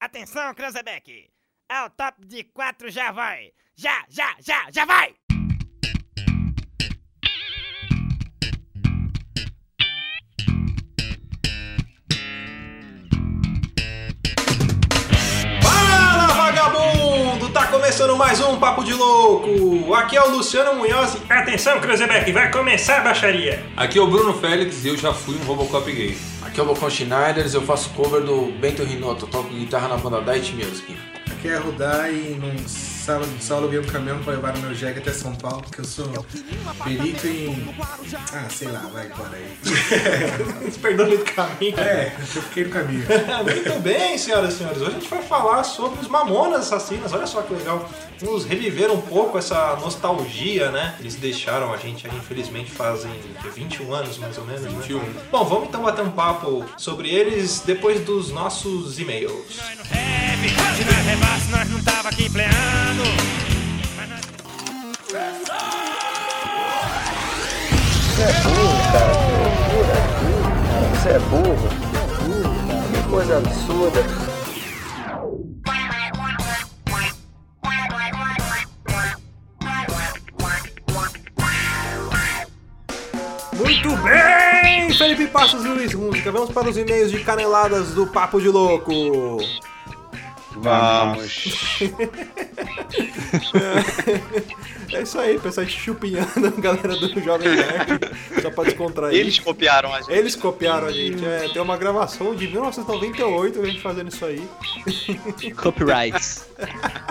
Atenção, Cranzebeck! Ao top de quatro já vai! Já, já, já, já vai! Começando mais um Papo de Louco! Aqui é o Luciano Munhoz e Atenção, Cruzebeck, vai começar a baixaria. Aqui é o Bruno Félix e eu já fui um Robocop gay. Aqui é o Bocão Schneiders, eu faço cover do Bento Rinotto, toco guitarra na banda Diet Music. Aqui é Rudai e sábado só aluguei um caminhão pra levar o meu jegue até São Paulo, porque eu sou perito em. Ah, sei lá, vai embora aí. perdão do caminho. É, eu fiquei no caminho. Muito bem, senhoras e senhores. Hoje a gente vai falar sobre os Mamonas Assassinas. Olha só que legal. Vamos reviver um pouco essa nostalgia, né? Eles deixaram a gente aí, infelizmente, fazem que, 21 anos mais ou menos. 21. Bom, vamos então bater um papo sobre eles depois dos nossos e-mails. Rebaixo, nós não tava aqui pleando. Mas nós... Você é burro. Que coisa absurda. Muito bem, Felipe Passos e Luiz Música. Vamos para os e-mails de caneladas do Papo de Louco. Vamos. É isso aí, pessoal chupinhando a galera do Jovem Nerd. Só pra descontrair. Eles copiaram a gente. Eles copiaram a gente. É, tem uma gravação de 1998 a gente fazendo isso aí. Copyrights.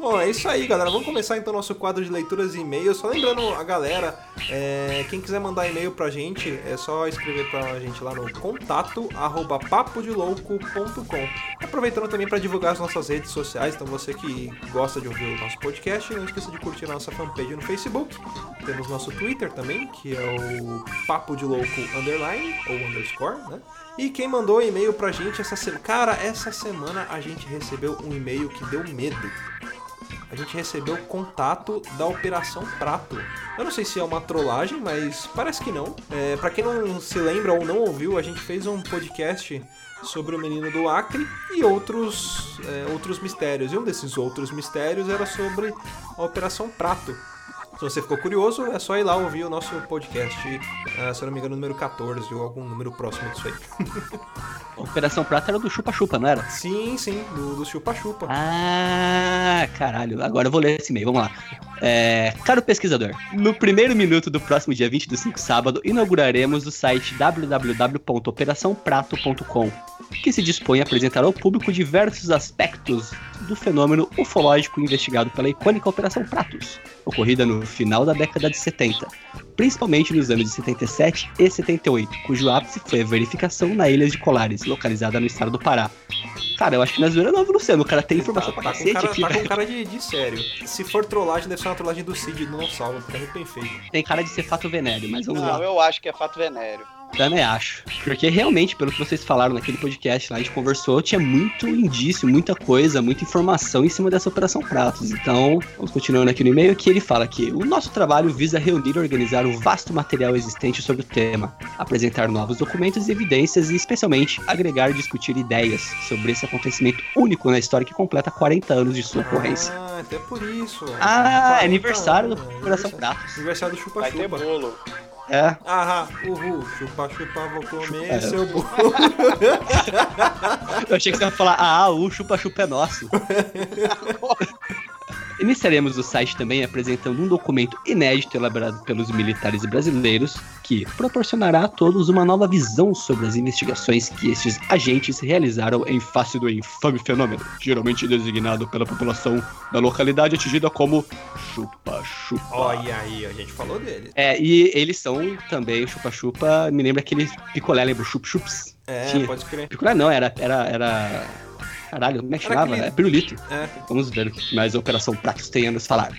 Bom, é isso aí, galera. Vamos começar então nosso quadro de leituras e e-mails. Só lembrando a galera, é, quem quiser mandar e-mail pra gente, é só escrever pra gente lá no contato arroba. Aproveitando também para divulgar as nossas redes sociais, então você que gosta de ouvir o nosso podcast, não esqueça de curtir a nossa fanpage no Facebook. Temos nosso Twitter também, que é o Papo de Louco Underline, ou underscore, né? E quem mandou e-mail pra gente essa semana. Cara, essa semana a gente recebeu um e-mail que deu medo a gente recebeu contato da Operação Prato. Eu não sei se é uma trollagem, mas parece que não. É, para quem não se lembra ou não ouviu, a gente fez um podcast sobre o menino do Acre e outros, é, outros mistérios. E um desses outros mistérios era sobre a Operação Prato. Se você ficou curioso, é só ir lá ouvir o nosso podcast, ah, se eu não me engano, número 14 ou algum número próximo disso aí. Operação Prata era do Chupa Chupa, não era? sim, sim, do, do Chupa Chupa. Ah, caralho. Agora eu vou ler esse e-mail, vamos lá. É, caro pesquisador, no primeiro minuto do próximo dia 20 do 5 sábado, inauguraremos o site www.operaçãoprato.com, que se dispõe a apresentar ao público diversos aspectos do fenômeno ufológico investigado pela icônica Operação Pratos, ocorrida no final da década de 70, principalmente nos anos de 77 e 78, cujo ápice foi a verificação na Ilha de Colares, localizada no estado do Pará. Cara, eu acho que na zoeira não, Luciano, o cara tem informação pra Tá com cacete cara, aqui, tá com cara de, de sério. Se for trollagem, deve ser uma trollagem do Cid do Não Salva, porque é muito bem feito. Tem cara de ser fato venéreo, mas vamos Não, lá. eu acho que é fato venéreo. Também acho. Porque realmente, pelo que vocês falaram naquele podcast lá, a gente conversou, tinha muito indício, muita coisa, muita informação em cima dessa Operação Pratos. Então, vamos continuando aqui no e-mail, que ele fala que o nosso trabalho visa reunir e organizar o vasto material existente sobre o tema, apresentar novos documentos e evidências e, especialmente, agregar e discutir ideias sobre esse acontecimento único na história que completa 40 anos de sua ocorrência. Ah, até por isso. Ah, 40 é aniversário do anos, Operação Pratos. Aniversário do Chupa Vai ter Chupa. bolo. É. Ah, uhul, chupa chupa, vou comer É. seu bolo. Eu achei que você ia falar, ah, o chupa-chupa é nosso. Iniciaremos o site também apresentando um documento inédito elaborado pelos militares brasileiros que proporcionará a todos uma nova visão sobre as investigações que estes agentes realizaram em face do infame fenômeno, geralmente designado pela população da localidade atingida como chupa-chupa. Olha aí, a gente falou dele. É, e eles são também, chupa-chupa, me lembra aquele picolé, lembra chup-chups? É, Tinha. pode crer. Picolé não, era, era, era... Caralho, como é que Era chamava? É pirulito. É. Vamos ver o que mais a Operação Pratos tem a nos falar.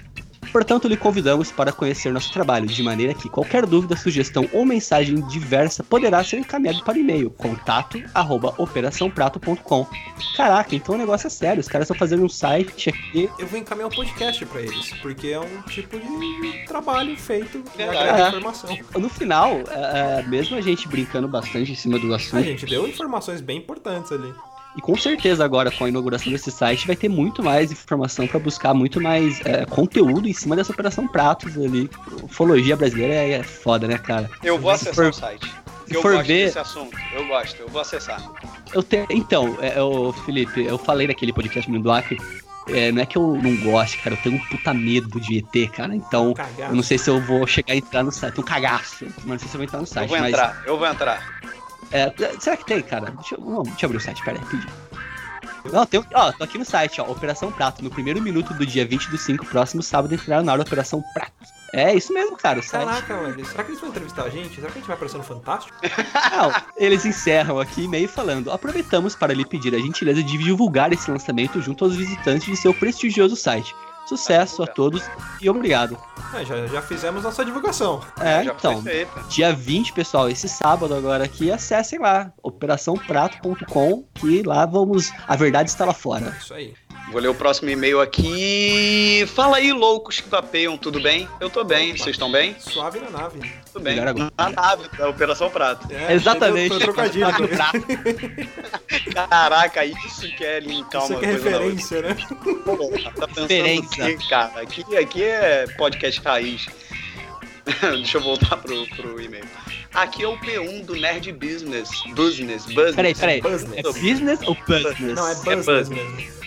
Portanto, lhe convidamos para conhecer nosso trabalho, de maneira que qualquer dúvida, sugestão ou mensagem diversa poderá ser encaminhado para o e-mail contato arroba operaçãoprato.com. Caraca, então o negócio é sério, os caras estão fazendo um site aqui. Eu vou encaminhar um podcast pra eles, porque é um tipo de trabalho feito Verdade. agregar É. informação. No final, é, é, mesmo a gente brincando bastante em cima do A assunto, gente deu informações bem importantes ali. E com certeza agora com a inauguração desse site vai ter muito mais informação para buscar muito mais é, conteúdo em cima dessa operação pratos ali. Ufologia brasileira é, é foda, né, cara? Eu vou acessar for- o site. se Eu for gosto ver- desse assunto. Eu gosto, eu vou acessar. Eu te... Então, é, ô, Felipe, eu falei naquele podcast do Acre. é, não é que eu não goste, cara, eu tenho um puta medo de ET, cara. Então, Cagaço. eu não sei se eu vou chegar e entrar no site. Um cagaço. Mas não sei se eu vou entrar no Eu site. vou mas, entrar, eu vou entrar. É, será que tem, cara? Deixa eu, não, deixa eu abrir o site, pera aí, pedi. Não, tem, ó, tô aqui no site, ó, Operação Prato. No primeiro minuto do dia 20 do 5, próximo sábado, entrará na hora Operação Prato. É isso mesmo, cara, o site. Caraca, velho. Será que eles vão entrevistar a gente? Será que a gente vai aparecer no Fantástico? Não, eles encerram aqui e-mail falando: aproveitamos para lhe pedir a gentileza de divulgar esse lançamento junto aos visitantes de seu prestigioso site. Sucesso a todos e obrigado. É, já, já fizemos nossa divulgação. É, Já então, dia 20, pessoal, esse sábado agora aqui, acessem lá, operaçãoprato.com, que lá vamos. A verdade está lá fora. Isso aí. Vou ler o próximo e-mail aqui. Fala aí, loucos que vapeiam, tudo bem? Eu tô bem, vocês estão bem? Suave na nave. Tudo bem. Melhor agora. Na nave da Operação Prato. É, Exatamente. Foi trocadilho. Caraca, isso que é linkar Isso uma é coisa na outra. referência, né? Porra, tá pensando Referência. cara? Aqui, aqui é podcast raiz. Deixa eu voltar pro, pro e-mail. Aqui é o P1 do Nerd Business. Business, Business. Peraí, peraí. Business. É business ou business? Não, é É Business Business. mesmo.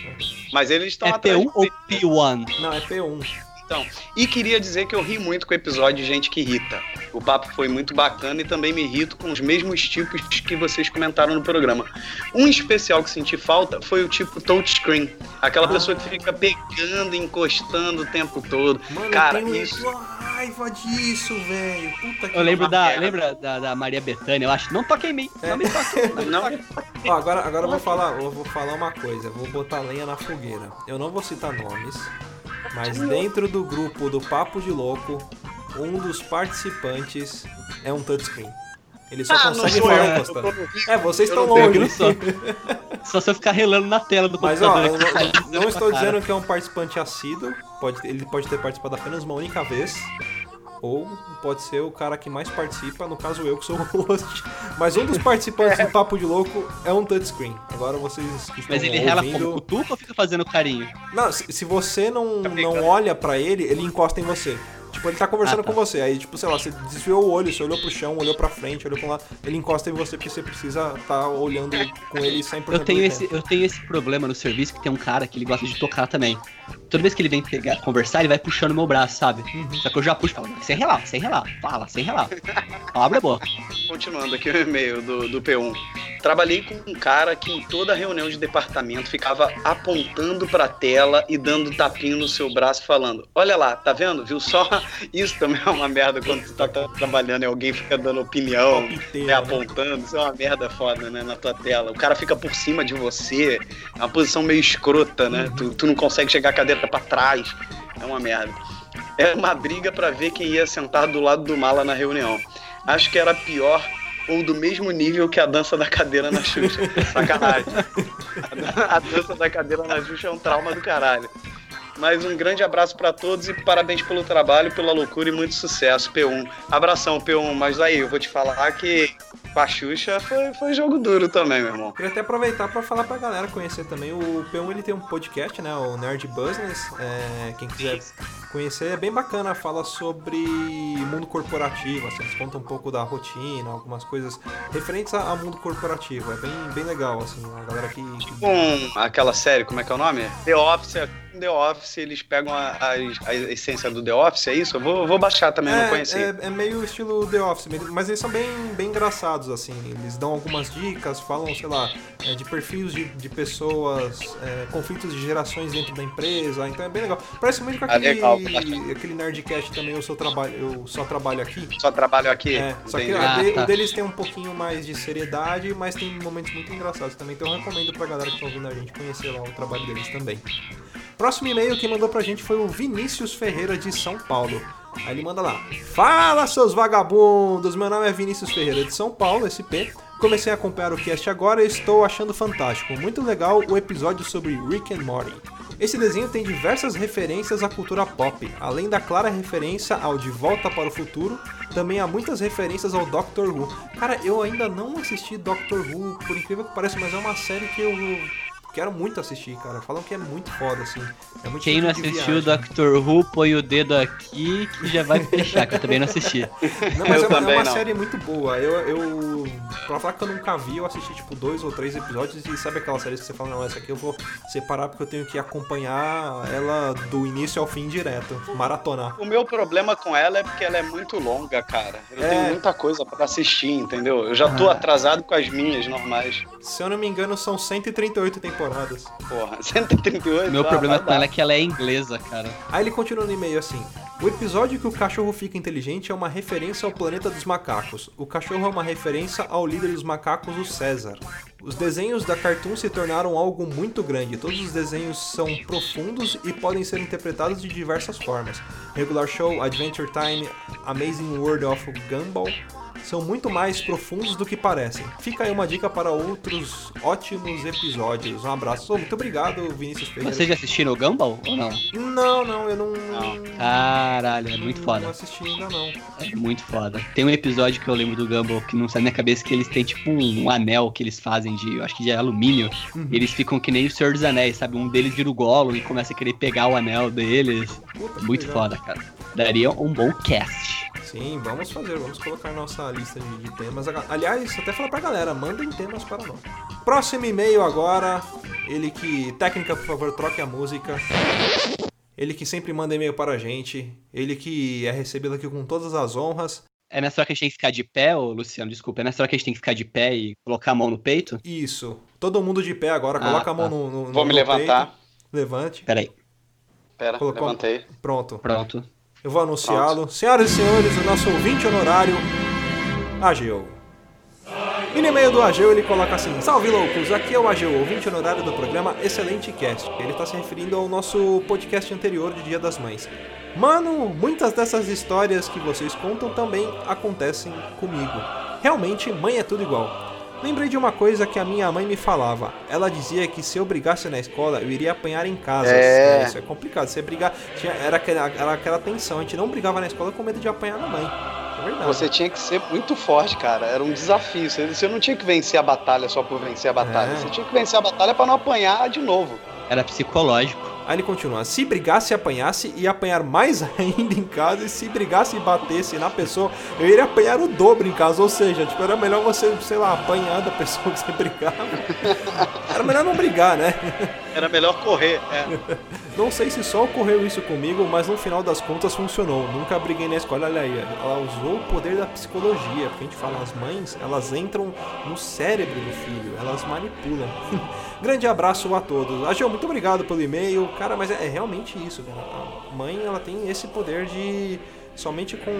Mas eles estão É atrás P1 de ou P1? Não, é P1. Então, e queria dizer que eu ri muito com o episódio de Gente que Irrita. O papo foi muito bacana e também me irrito com os mesmos tipos que vocês comentaram no programa. Um especial que senti falta foi o tipo touchscreen. Aquela Ah. pessoa que fica pegando, encostando o tempo todo. Mano, Cara, eu tenho isso- raiva disso, velho. Puta que Eu lembro da, lembra da, da Maria Bethânia, eu acho. Não toque em mim, não me toque. Não Não. toque. Ó, agora, agora eu vou falar, eu vou falar uma coisa, eu vou botar lenha na fogueira. Eu não vou citar nomes, mas dentro do grupo do Papo de Louco, um dos participantes é um touchscreen. Ele só Ah, não consegue falar eu, encostando. É, vocês estão longe. sou. Só se eu ficar relando na tela do Mas ó, computador. eu aqui. não, não estou dizendo que é um participante assíduo, pode, ele pode ter participado apenas uma única vez. Ou pode ser o cara que mais participa, no caso eu que sou o host. Mas um dos participantes do Papo de Louco é um touchscreen. Agora vocês que estão Mas ele rela ouvindo... como cutuca ou fica fazendo carinho? Não, se, se você não, Tá não olha pra ele, ele encosta em você. Tipo, ele tá conversando Ah, tá. com você. Aí, tipo, sei lá, você desviou o olho, você olhou pro chão, olhou pra frente, olhou pra lá. Ele encosta em você porque você precisa tá olhando com ele 100% Eu tenho, do esse, tempo. eu tenho esse problema no serviço que tem um cara que ele gosta de tocar também. Toda vez que ele vem pegar, conversar, ele vai puxando meu braço, sabe? Só que eu já puxo e falo, sem relar, sem relar, fala, sem relar. Abre a boca. Continuando aqui o e-mail do, do P1. Trabalhei com um cara que em toda reunião de departamento ficava apontando pra tela e dando tapinho no seu braço falando: Olha lá, tá vendo? Viu só? Isso também é uma merda quando tu tá tra- trabalhando e alguém fica dando opinião, né, apontando. Isso é uma merda foda, né, na tua tela. O cara fica por cima de você, é uma posição meio escrota, né? Tu, tu não consegue chegar a cadeira pra trás. É uma merda. Era uma briga pra ver quem ia sentar do lado do mala na reunião. Acho que era pior ou do mesmo nível que a dança da cadeira na Xuxa. Sacanagem. A dança da cadeira na Xuxa é um trauma do caralho. Mas um grande abraço pra todos e parabéns pelo trabalho, pela loucura e muito sucesso, P1. Abração, P1. Mas aí, eu vou te falar que com a Xuxa foi, foi jogo duro também, meu irmão. Queria até aproveitar pra falar pra galera conhecer também. O P1 ele tem um podcast, né? O Nerd Business. É, quem quiser conhecer é bem bacana. Fala sobre mundo corporativo. Assim, eles contam um pouco da rotina, algumas coisas referentes a, a mundo corporativo. É bem, bem legal, assim. A galera que. que- Com aquela série, como é que é o nome? The Office. The Office, eles pegam a, a- a essência do The Office, é isso? Eu vou, vou baixar também, não conheci. É, é meio estilo The Office, mas eles são bem, bem engraçados, assim. Eles dão algumas dicas, falam, sei lá, é, de perfis de, de pessoas, é, conflitos de gerações dentro da empresa. Então é bem legal. Parece muito com Ah, aquele, aquele Nerdcast também, eu só trabalho, eu só trabalho aqui. Só trabalho aqui. É, só que entendi. a de- Ah, tá. o deles tem um pouquinho mais de seriedade, mas tem momentos muito engraçados também. Então eu recomendo pra galera que tá ouvindo a gente conhecer lá o trabalho deles também. Próximo e-mail quem mandou pra gente foi o Vinícius Ferreira de São Paulo. Aí ele manda lá: Fala, seus vagabundos! Meu nome é Vinícius Ferreira de São Paulo, SP. Comecei a acompanhar o cast agora e estou achando fantástico. Muito legal o episódio sobre Rick and Morty. Esse desenho tem diversas referências à cultura pop, além da clara referência ao De Volta para o Futuro, também há muitas referências ao Doctor Who. Cara, eu ainda não assisti Doctor Who, por incrível que pareça, mas é uma série que eu quero muito assistir, cara. Falam que é muito foda, assim. É muito Quem não assistiu viagem. Doctor Who, põe o dedo aqui que já vai fechar, que eu também não assisti. Não, mas Eu é, uma- é uma série muito boa. Eu, eu. Pra falar que eu nunca vi, eu assisti tipo dois ou três episódios e sabe aquela série que você fala, não, essa aqui eu vou separar porque eu tenho que acompanhar ela do início ao fim direto. Maratonar. O meu problema com ela é porque ela é muito longa, cara. Eu É. tenho muita coisa pra assistir, entendeu? Eu já tô Ah. atrasado com as minhas normais. Se eu não me engano, são 138 temporadas. Porra, 138. Meu ah, problema com ela é que ela é inglesa, cara. Aí ele continua no e-mail assim: O episódio que o cachorro fica inteligente é uma referência ao planeta dos macacos. O cachorro é uma referência ao líder dos macacos, o César. Os desenhos da Cartoon se tornaram algo muito grande. Todos os desenhos são profundos e podem ser interpretados de diversas formas. Regular Show, Adventure Time, Amazing World of Gumball são muito mais profundos do que parecem. Fica aí uma dica para outros ótimos episódios. Um abraço. Oh, muito obrigado, Vinícius Ferreira. Vocês já assistiram o Gumball ou não? Não, não, eu não. Caralho, é muito Não foda. assisti ainda não. É muito foda. Tem um episódio que eu lembro do Gumball que não sai na minha cabeça que eles têm tipo um, um anel que eles fazem de, eu acho que de alumínio. Uhum. E eles ficam que nem o Senhor dos Anéis, sabe? Um deles vira o Gollum e começa a querer pegar o anel deles. Puta, Muito legal. foda, cara. Daria um bom cast. Sim, vamos fazer, vamos colocar nossa lista de, de temas. Aliás, até falar pra galera, mandem temas para nós. Próximo e-mail agora, ele que. Técnica, por favor, troque a música. Ele que sempre manda e-mail para a gente. Ele que é recebido aqui com todas as honras. É nessa hora que a gente tem que ficar de pé, ô Luciano, desculpa. É nessa hora que a gente tem que ficar de pé e colocar a mão no peito? Isso. Todo mundo de pé agora, Ah, coloca a mão tá. no, no, Vou no me levantar. peito. Levante. Peraí, Pera, Colocou- levantei. Pronto. pronto. Eu vou anunciá-lo. Senhoras e senhores, o nosso ouvinte honorário, Ageu. E no e-mail do Ageu ele coloca assim: Salve loucos, aqui é o Ageu, ouvinte honorário do programa Excelente Cast. Ele está se referindo ao nosso podcast anterior de Dia das Mães. Mano, muitas dessas histórias que vocês contam também acontecem comigo. Realmente, mãe é tudo igual. Lembrei de uma coisa que a minha mãe me falava. Ela dizia que se eu brigasse na escola, eu iria apanhar em casa. É. Isso é complicado. Você brigar. tinha- era, aquela, era aquela tensão. A gente não brigava na escola com medo de apanhar na mãe. É verdade. Você tinha que ser muito forte, cara. Era um desafio. Você, você não tinha que vencer a batalha só por vencer a batalha. É. Você tinha que vencer a batalha pra não apanhar de novo. Era psicológico. Aí ele continua: se brigasse e apanhasse, ia apanhar mais ainda em casa. E se brigasse e batesse na pessoa, eu iria apanhar o dobro em casa. Ou seja, tipo, era melhor você, sei lá, apanhar da pessoa que você brigava. Era melhor não brigar, né? Era melhor correr. É. Não sei se só ocorreu isso comigo, mas no final das contas funcionou. Nunca briguei na escola. Olha aí, ela usou o poder da psicologia. Porque a gente fala, as mães, elas entram no cérebro do filho, elas manipulam. Grande abraço a todos. Agil, muito obrigado pelo e-mail. Cara, mas é, é realmente isso, cara. A mãe, ela tem esse poder de somente com,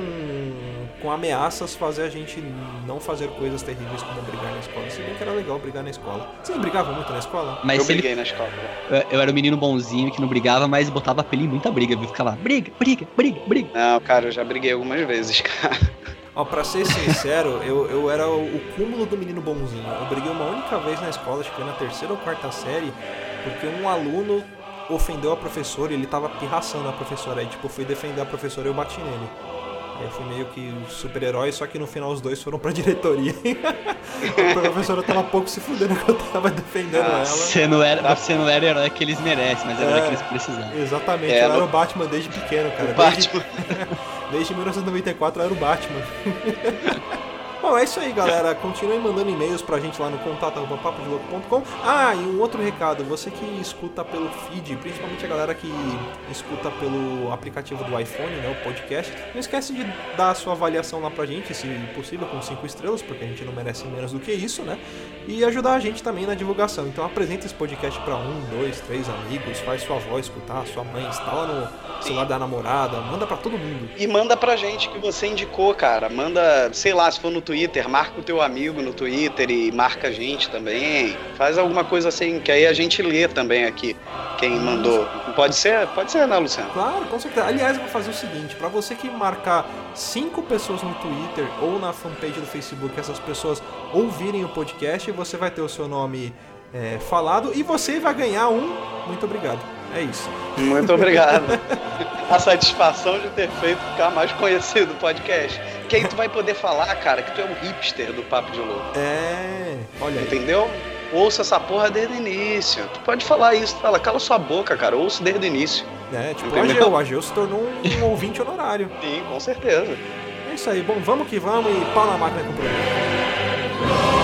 com ameaças fazer a gente não fazer coisas terríveis como brigar na escola. Se bem que era legal brigar na escola. Você brigava muito na escola? Mas eu se ele briguei na escola. Eu, eu era o menino bonzinho que não brigava, mas botava a pele em muita briga, viu? Ficava briga, briga, briga, briga. Não, cara, eu já briguei algumas vezes, cara. Ó, pra ser sincero, eu, eu era o, o cúmulo do menino bonzinho. Eu briguei uma única vez na escola, acho que foi na terceira ou quarta série, porque um aluno ofendeu a professora e ele tava pirraçando a professora. Aí, tipo, eu fui defender a professora e eu bati nele. Aí eu fui meio que o super-herói, só que no final os dois foram pra diretoria. a professora tava pouco se fudendo que eu tava defendendo ela. Você não, era, você não era o herói que eles merecem, mas era o herói É. que eles precisavam. Exatamente, É, eu era o Batman desde pequeno, cara. O Desde- Batman. Desde 1994 eu era o Batman. Bom, é isso aí, galera. Continuem mandando e-mails pra gente lá no contato.papodelouco.com. Ah, e um outro recado. Você que escuta pelo feed, principalmente a galera que escuta pelo aplicativo do iPhone, né, o podcast, não esquece de dar a sua avaliação lá pra gente, se possível com 5 estrelas, porque a gente não merece menos do que isso, né? E ajudar a gente também na divulgação. Então apresenta esse podcast pra um, dois, três amigos, faz sua avó escutar, sua mãe, instala no celular da namorada, manda pra todo mundo. E manda pra gente que você indicou, cara. Manda, sei lá, se for no Twitter, marca o teu amigo no Twitter e marca a gente também. Faz alguma coisa assim, que aí a gente lê também aqui quem mandou. Pode ser, pode ser, né, Luciano? Claro, com certeza. Aliás, eu vou fazer o seguinte: pra você que marcar cinco pessoas no Twitter ou na fanpage do Facebook, essas pessoas ouvirem o podcast, você vai ter o seu nome é, falado e você vai ganhar um. Muito obrigado. É isso. Muito obrigado. A satisfação de ter feito ficar mais conhecido o podcast. Que aí tu vai poder falar, cara, que tu é um hipster do Papo de Louco. É. Olha aí. Entendeu? Ouça essa porra desde o início. Tu pode falar isso, fala, cala sua boca, cara, ouça desde o início. É, tipo o Entendeu? Ageu. O Ageu se tornou um, um ouvinte honorário. Sim, com certeza. É isso aí. Bom, vamos que vamos e pau na máquina com o programa.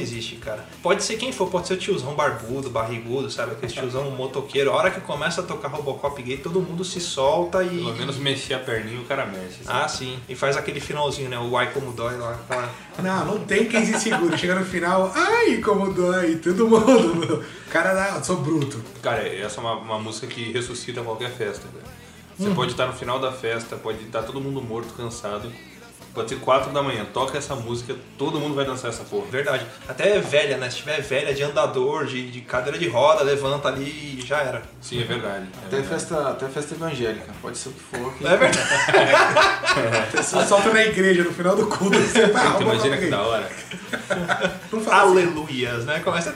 Existe, cara. Pode ser quem for, pode ser o tiozão barbudo, barrigudo, sabe? Aquele tiozão motoqueiro. A hora que começa a tocar Robocop gay, todo mundo se solta e. Pelo menos mexer a perninha o cara mexe. assim. Ah, sim. E faz aquele finalzinho, né? O ai como dói lá. aquela- Não, não tem quem se segure. Chega no final, ai, como dói, todo mundo. O cara, não, eu sou bruto. Cara, essa é uma, uma música que ressuscita qualquer festa, velho. Você Uhum. pode estar no final da festa, pode estar todo mundo morto, cansado. Pode ser 4 da manhã, toca essa música, todo mundo vai dançar essa porra. Verdade. Até velha, né? Se tiver velha de andador, de, de cadeira de roda, levanta ali e já era. Sim, é verdade. é Até verdade. festa, até festa evangélica, pode ser o que for. que- É verdade. Você solta na igreja, no final do culto, você tá Então, imagina que da hora. Assim. Aleluias, né? Começa.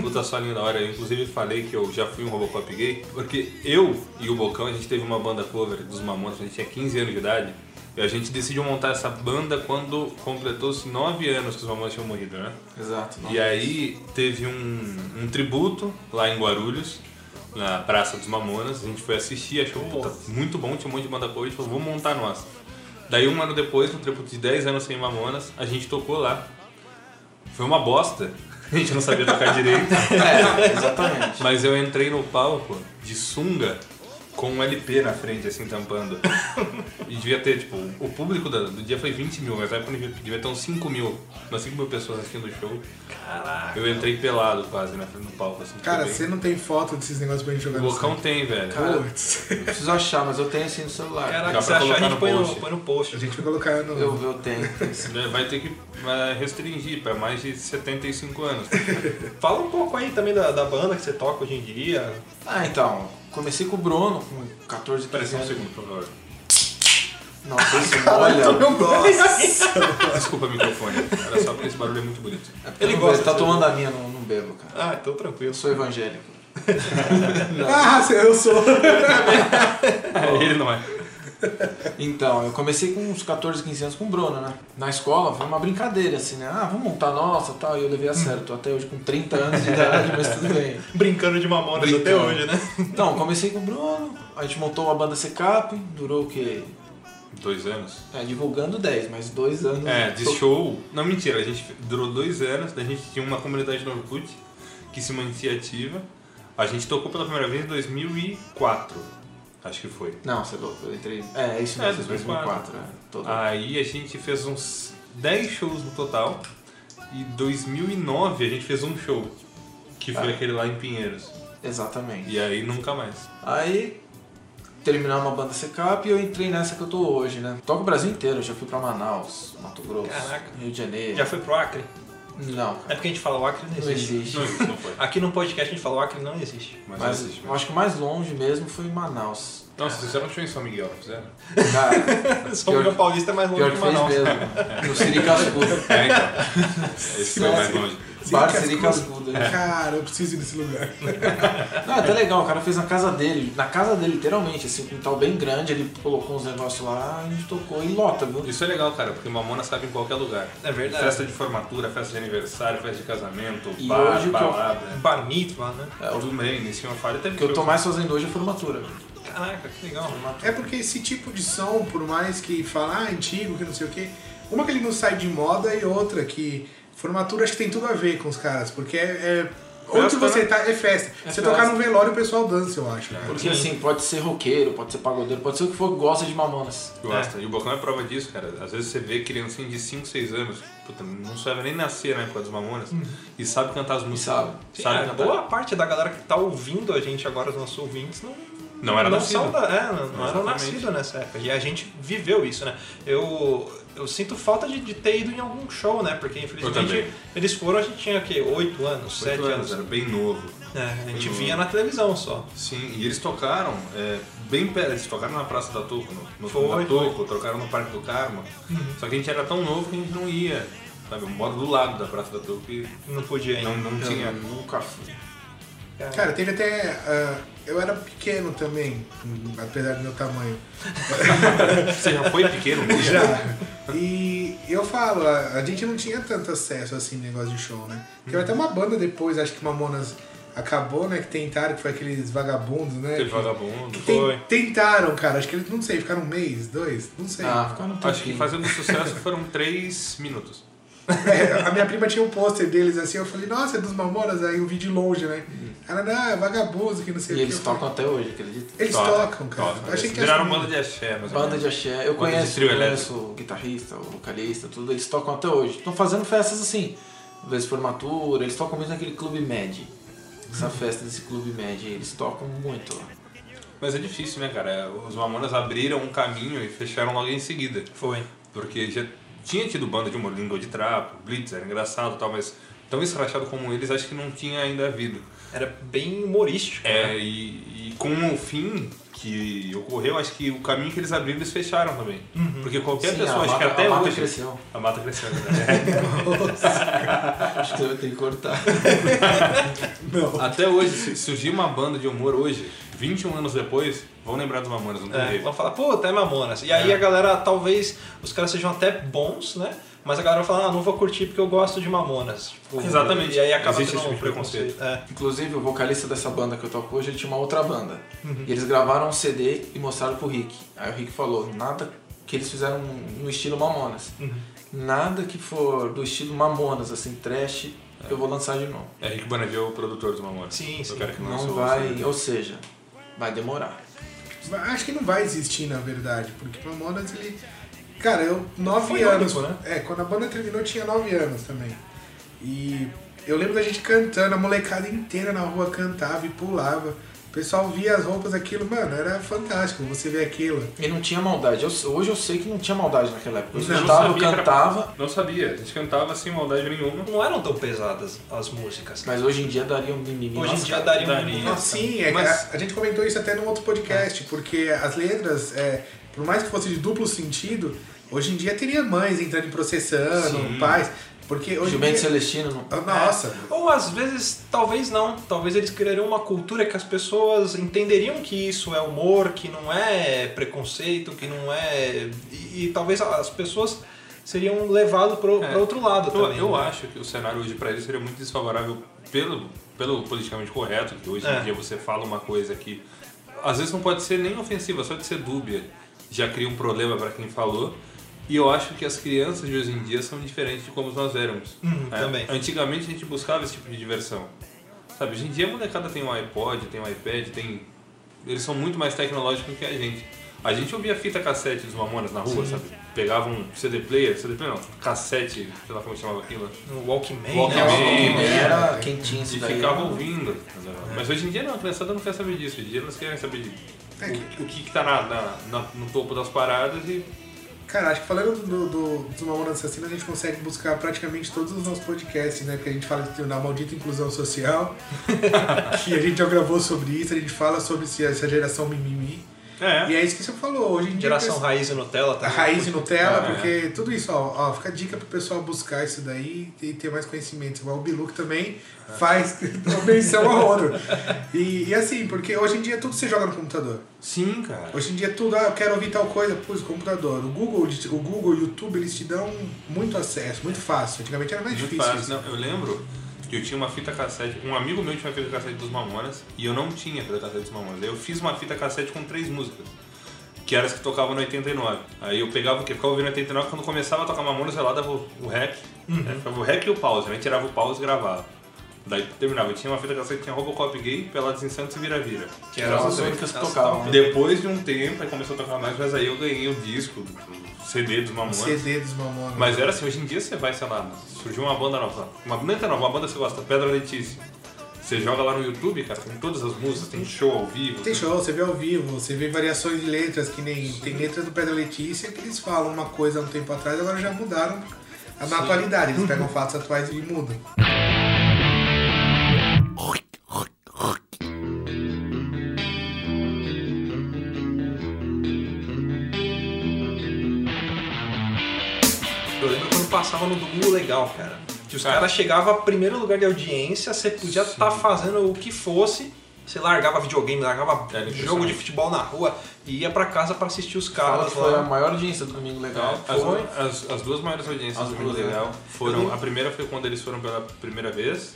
Puta solinho da hora. Eu, inclusive, falei que eu já fui um Robocop gay, porque eu e o Bocão, a gente teve uma banda cover dos Mamonas, a gente tinha 15 anos de idade. E a gente decidiu montar essa banda quando completou-se 9 anos que os Mamonas tinham morrido, né? Exato. E aí teve um, um tributo lá em Guarulhos, na Praça dos Mamonas. A gente foi assistir, achou puta, muito bom, tinha um monte de banda cover, a gente falou, vamos montar nossa. Daí um ano depois, no tributo de 10 anos sem Mamonas, a gente tocou lá. Foi uma bosta. A gente não sabia tocar direito. É, exatamente. Mas eu entrei no palco de sunga com um LP na frente, assim, tampando. E devia ter, tipo, o público do, do dia foi 20 mil, mas na época devia, devia ter uns 5 mil, umas 5 mil pessoas assistindo o show. Caraca. Eu entrei pelado quase na frente do palco, assim. Cara, bem- você não tem foto desses negócios pra gente jogar O Bocão tem, velho. Putz. Preciso achar, mas eu tenho assim no celular. Caraca, Dá se pra achar, a colocar gente no põe no, post. põe no post. A gente vai colocar no. Eu, eu tenho. Vai ter que vai restringir para mais de 75 anos. Fala um pouco aí também da, da banda que você toca hoje em dia. Ah, então. Comecei com o Bruno, com 14, 15 Parece um anos. segundo, por favor. Nossa, isso olha. Desculpa o microfone. Era só porque esse barulho é muito bonito. Ele Ele gosta, gosta tá tomando a minha, não, não bebo, cara. Ah, então tranquilo. Eu sou evangélico. Ah, eu sou. Ele não é. Então, eu comecei com uns 14, 15 anos com o Bruno, né? Na escola foi uma brincadeira, assim, né? Ah, vamos montar nossa e tal. E eu levei a sério. Tô até hoje com 30 anos de idade, mas tudo bem. Brincando de mamonas até hoje, né? Então, comecei com o Bruno, a gente montou uma banda Secap, durou o quê? Dois anos. É, divulgando 10, mas dois anos. É, de show. Não, mentira, a gente durou dois anos, daí a gente tinha uma comunidade no Orkut que se mantinha ativa. A gente tocou pela primeira vez em 2004. Acho que foi. Não, você é louco, eu entrei. É, é isso É, mesmo, 2004. 2004. É. Aí a gente fez uns 10 shows no total. E 2009 a gente fez um show. Que foi Ah. aquele lá em Pinheiros. Exatamente. E aí nunca mais. Aí terminamos uma banda Secap e eu entrei nessa que eu tô hoje, né? Toco o Brasil inteiro, já fui pra Manaus, Mato Grosso, Caraca. Rio de Janeiro. Já foi pro Acre? Não, É porque a gente fala o Acre não não existe. existe. Não, isso não foi. Aqui no podcast a gente fala o Acre não existe. Mas, Mas não existe acho que o mais longe mesmo foi Manaus. Nossa, vocês fizeram um show em São Miguel, não fizeram? Cara, São Miguel Paulista é mais longe que que fez Manaus. mesmo. No Siri Cascudo. É, então. Esse foi mais longe. Bar Siri Siri Cascudo. né? Cara, eu preciso ir nesse lugar. Não, é até legal, o cara fez na casa dele, na casa dele, literalmente, assim, um quintal bem grande, ele colocou uns negócios lá, a gente tocou e lota, viu? Isso é legal, cara, porque Mamona sabe em qualquer lugar. É verdade. Festa de formatura, festa de aniversário, festa de casamento, E bar, hoje o que eu- balada. Bar mitzvah, né? É, o Tudo bem, nesse uma falha teve que eu tô mais fazendo hoje é formatura. Caraca, que legal. É porque esse tipo de som, por mais que fala ah, antigo, que não sei o quê, uma que ele não sai de moda e outra que formatura acho que tem tudo a ver com os caras, porque é, é Onde Festa, você né? tá, é festa. É você festa. tocar no velório, o pessoal dança, eu acho. cara. Porque assim, pode ser roqueiro, pode ser pagodeiro, pode ser o que for que gosta de mamonas. Gosta. E o Bocão é prova disso, cara. Às vezes você vê criancinha de 5, 6 anos, puta, não sabe nem nascer na época dos Mamonas, e sabe cantar as músicas. sabe. Sim, Sabe é, cantar. boa parte da galera que tá ouvindo a gente agora, os nossos ouvintes, não, Não era não nascido. são da- é, não, não eram nascidos nessa época. E a gente viveu isso, né? Eu, eu sinto falta de, de ter ido em algum show, né? Porque infelizmente eles foram, a gente tinha o quê? 8 anos, 7 Oito anos. era bem novo. É, a gente Bem via novo. na televisão só. Sim, e eles tocaram é, bem perto, eles tocaram na Praça da Toco, no, no Foi, da Toco, tocaram no Parque do Carmo. Só que a gente era tão novo que a gente não ia. Sabe, eu moro do lado da Praça da Toco e Não podia ir. não, não tinha. Nunca fui. Cara, teve até. ah, eu era pequeno também, apesar do meu tamanho. Você já foi pequeno? um? Já. E eu falo, a, a gente não tinha tanto acesso assim negócio de show, né? Teve até uma banda depois, acho que Mamonas acabou, né? Que tentaram, que foi aqueles vagabundos, né? Teve que, vagabundo. que ten- foi. tentaram, cara. Acho que eles, não sei, ficaram um mês, dois, não sei. Ah, ficaram um Acho que fazendo sucesso foram três minutos. É, a minha prima tinha um pôster deles assim, eu falei, nossa, é dos Mamonas, aí eu vi de longe, né? Ela, não, é vagabundo, que não sei E o que. eles Eu falei, tocam até hoje, acredita? Eles Toca, tocam, cara. toca. Eu achei que Viraram assim, banda de axé, mas Banda de axé, eu Banda conheço, trio eu conheço o guitarrista, o vocalista, tudo, eles tocam até hoje. Estão fazendo festas assim, vez de formatura, eles tocam mesmo naquele clube Med. Essa festa desse clube Med, eles tocam muito lá. Mas é difícil, né, cara? Os Mamonas abriram um caminho e fecharam logo em seguida. Foi. Porque já tinha tido banda de humor, língua de trapo, Blitz, era engraçado e tal, mas tão escrachado como eles, acho que não tinha ainda havido. Era bem humorístico. É, né? e, e com o fim que ocorreu, acho que o caminho que eles abriram, eles fecharam também. Porque qualquer Sim, pessoa, acho que mata- até a mata hoje... cresceu. A mata cresceu, né? Acho que eu tenho que cortar. Até hoje, se surgir uma banda de humor hoje, 21 anos depois, vão lembrar dos Mamonas, não tem É, jeito. vão falar, pô, até Mamonas. E aí É. a galera, talvez, os caras sejam até bons, né? Mas a galera vai falar, ah, não vou curtir porque eu gosto de Mamonas. Tipo, Exatamente. E aí acaba Existe esse um tipo de preconceito. preconceito. É. Inclusive, o vocalista dessa banda que eu toco hoje, ele tinha uma outra banda. Uhum. E eles gravaram um CD e mostraram pro Rick. Aí o Rick falou, nada que eles fizeram no estilo Mamonas. Uhum. Nada que for do estilo Mamonas, assim, trash, eu vou lançar de novo. É Rick Bonavio, o produtor dos Mamonas. Sim, sim. O cara que Não vai, ou seja, vai demorar. Acho que não vai existir, na verdade, porque Mamonas, ele... Cara, eu, nove Foi anos... único, né? É, quando a banda terminou, eu tinha nove anos também. E eu lembro da gente cantando, a molecada inteira na rua cantava e pulava. O pessoal via as roupas, aquilo, mano, era fantástico você ver aquilo. E não tinha maldade. Eu- hoje eu sei que não tinha maldade naquela época. Eu Não, cantava, eu que era- cantava, Não sabia, a gente cantava sem maldade nenhuma. Não eram tão pesadas as músicas. mas hoje em dia daria um mimimi. Hoje em dia daria um mimimi. Ah, sim, é, Mas- a, a gente comentou isso até num outro podcast, porque as letras, é, por mais que fosse de duplo sentido, hoje em dia teria mães entrando em processando, Sim. pais, porque hoje Gilberto dia... Celestino não. Ah, Nossa, Ou às vezes, talvez não. Talvez eles criariam uma cultura que as pessoas entenderiam que isso é humor, que não é preconceito, que não é. E, e talvez as pessoas seriam levadas para É. outro lado Eu, também. eu né? acho que o cenário hoje pra eles seria muito desfavorável pelo, pelo politicamente correto, que hoje É. em dia você fala uma coisa que às vezes não pode ser nem ofensiva, só de ser dúbia já cria um problema pra quem falou. E eu acho que as crianças de hoje em dia são diferentes de como nós éramos. Uhum, É, também. Antigamente a gente buscava esse tipo de diversão. Sabe, hoje em dia a molecada tem um iPod, tem um iPad, tem. Eles são muito mais tecnológicos que a gente. A gente ouvia fita cassete dos Mamonas na rua, sabe? Pegava um CD player, CD player não, cassete, sei lá como chamava aquilo. No Walkman, Walkman, né? Walkman, Era quentinho isso E daí. ficava ouvindo. entendeu? Mas hoje em dia não, a criançada não quer saber disso. Hoje em dia elas querem saber de É o, o que, que tá na, na- na- no topo das paradas e. cara, acho que falando do, do, dos Mamonas Assassinos, a gente consegue buscar praticamente todos os nossos podcasts, né? Porque a gente fala de- da maldita inclusão social, que a gente já gravou sobre isso, a gente fala sobre se essa geração mimimi. É. E é isso que você falou, hoje em dia... Geração Raiz e Nutella também. raiz e Nutella, É. porque tudo isso, ó, ó, fica a dica pro pessoal buscar isso daí e ter mais conhecimento. Igual o Bilu que também faz uma menção a outro. E, e assim, porque hoje em dia tudo você joga no computador. Sim, cara. Hoje em dia tudo, ah, eu quero ouvir tal coisa, pus computador. O Google, o Google e o YouTube, eles te dão muito acesso, muito fácil. Antigamente era mais Muito difícil. fácil. Não, eu lembro que eu tinha uma fita cassete. Um amigo meu tinha uma fita cassete dos Mamonas e eu não tinha fita cassete dos Mamonas. Aí eu fiz uma fita cassete com três músicas. Que eram as que tocavam no 89. Aí eu pegava o quê? Ficava ouvindo 89, quando começava a tocar Mamonas, eu lá dava o, rec. né? Ficava o rec e o pause, né? Tirava o pause e gravava. Daí terminava. Tinha uma fita cassete, tinha Robocop gay, Pelados em Santos e Vira-Vira. Que eram as únicas que tocavam. né? Depois de um tempo, aí começou a tocar mais, mas aí eu ganhei o disco, o CD dos Mamonas. CD dos Mamonas. Mas era assim, hoje em dia você vai, sei lá, surgiu uma banda nova. Uma é nova, uma banda que você gosta, Pedra Letícia. Você joga lá no YouTube, cara, tem todas as músicas, tem show ao vivo. Tem show, você vê ao vivo, você vê variações de letras, que nem tem letras do Pedro Letícia que eles falam uma coisa há um tempo atrás, agora já mudaram na atualidade. Eles pegam fatos atuais e mudam. Passava no Domingo Legal, cara. Que os caras chegavam a primeiro lugar de audiência, você podia estar fazendo o que fosse, você largava videogame, largava Era jogo de futebol na rua e ia pra casa pra assistir os Fala caras foi a lá. maior audiência do Domingo Legal. É, as, foi. as- as duas maiores audiências As do Domingo né? Legal foram. Eu- A primeira foi quando eles foram pela primeira vez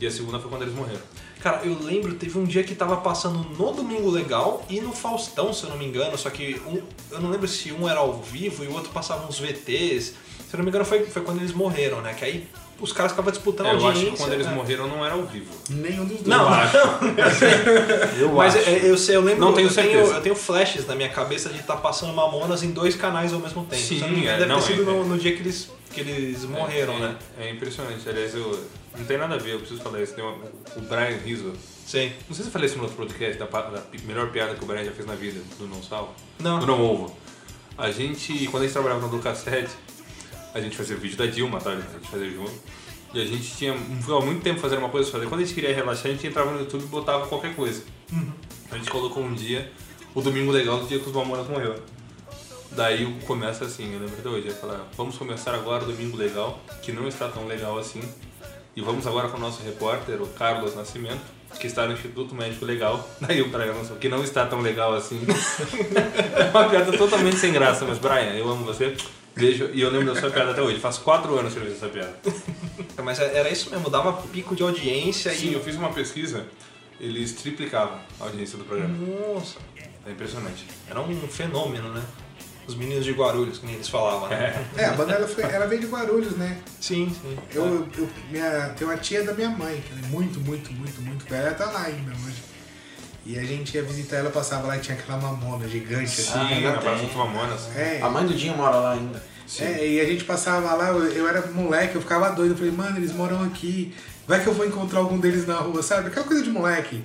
e a segunda foi quando eles morreram. Cara, eu lembro, teve um dia que tava passando no Domingo Legal e no Faustão, se eu não me engano, só que um, eu não lembro se um era ao vivo e o outro passava uns VTs. Se eu não me engano, foi, foi quando eles morreram, né? Que aí os caras ficavam disputando É, eu audiência. acho que quando eles né? morreram não era ao vivo. Nenhum dos dois. Não, Eu acho. Eu Mas acho. é, eu, sei, eu lembro, Não tenho eu, tenho, eu tenho flashes na minha cabeça de estar passando Mamonas em dois canais ao mesmo tempo. Sim, eu não é, deve não, ter sido é- no, no dia que eles, que eles morreram, é, né? É impressionante. Aliás, eu, não tem nada a ver, eu preciso falar isso. Tem uma- o Brian Rizzo. Sim. Não sei se eu falei isso no outro podcast, da, da melhor piada que o Brian já fez na vida, do Não Sal. Não. Do Não Ovo. A gente, quando a gente trabalhava no Ducassete, a gente fazia o vídeo da Dilma, tá? A gente fazia junto. E a gente tinha ficava muito tempo fazendo uma coisa fazer. Quando a gente queria relaxar, a gente entrava no YouTube e botava qualquer coisa. A gente colocou um dia, o Domingo Legal, do dia que os Mamonas morreu. Daí começa assim, eu lembro até hoje, ele fala, vamos começar agora o Domingo Legal, que não está tão legal assim. E vamos agora com o nosso repórter, o Carlos Nascimento, que está no Instituto Médico Legal. Daí o Brian lançou, que não está tão legal assim. é uma piada totalmente sem graça, mas Brian, eu amo você. Beijo, e eu lembro da sua piada até hoje. Faz quatro anos que eu fiz essa piada. Mas é, era isso mesmo, dava pico de audiência Sim, e. eu fiz uma pesquisa, eles triplicavam a audiência do programa. Nossa, É impressionante. era um fenômeno, né? Os meninos de Guarulhos, que nem eles falavam, né? É, a banda ela, foi, ela veio de Guarulhos, né? Sim, sim. Eu, eu, minha, tem uma tia da minha mãe, que ela é muito, muito, muito, muito velha, ela tá lá ainda hoje. E a gente ia visitar ela, passava lá e tinha aquela mamona gigante Sim, assim. na Praça tem. dos Mamonas. É, A mãe do Dinho mora lá ainda. é, e a gente passava lá, eu, eu era moleque, eu ficava doido, eu falei, mano, eles moram aqui, vai que eu vou encontrar algum deles na rua, sabe? Aquela coisa de moleque,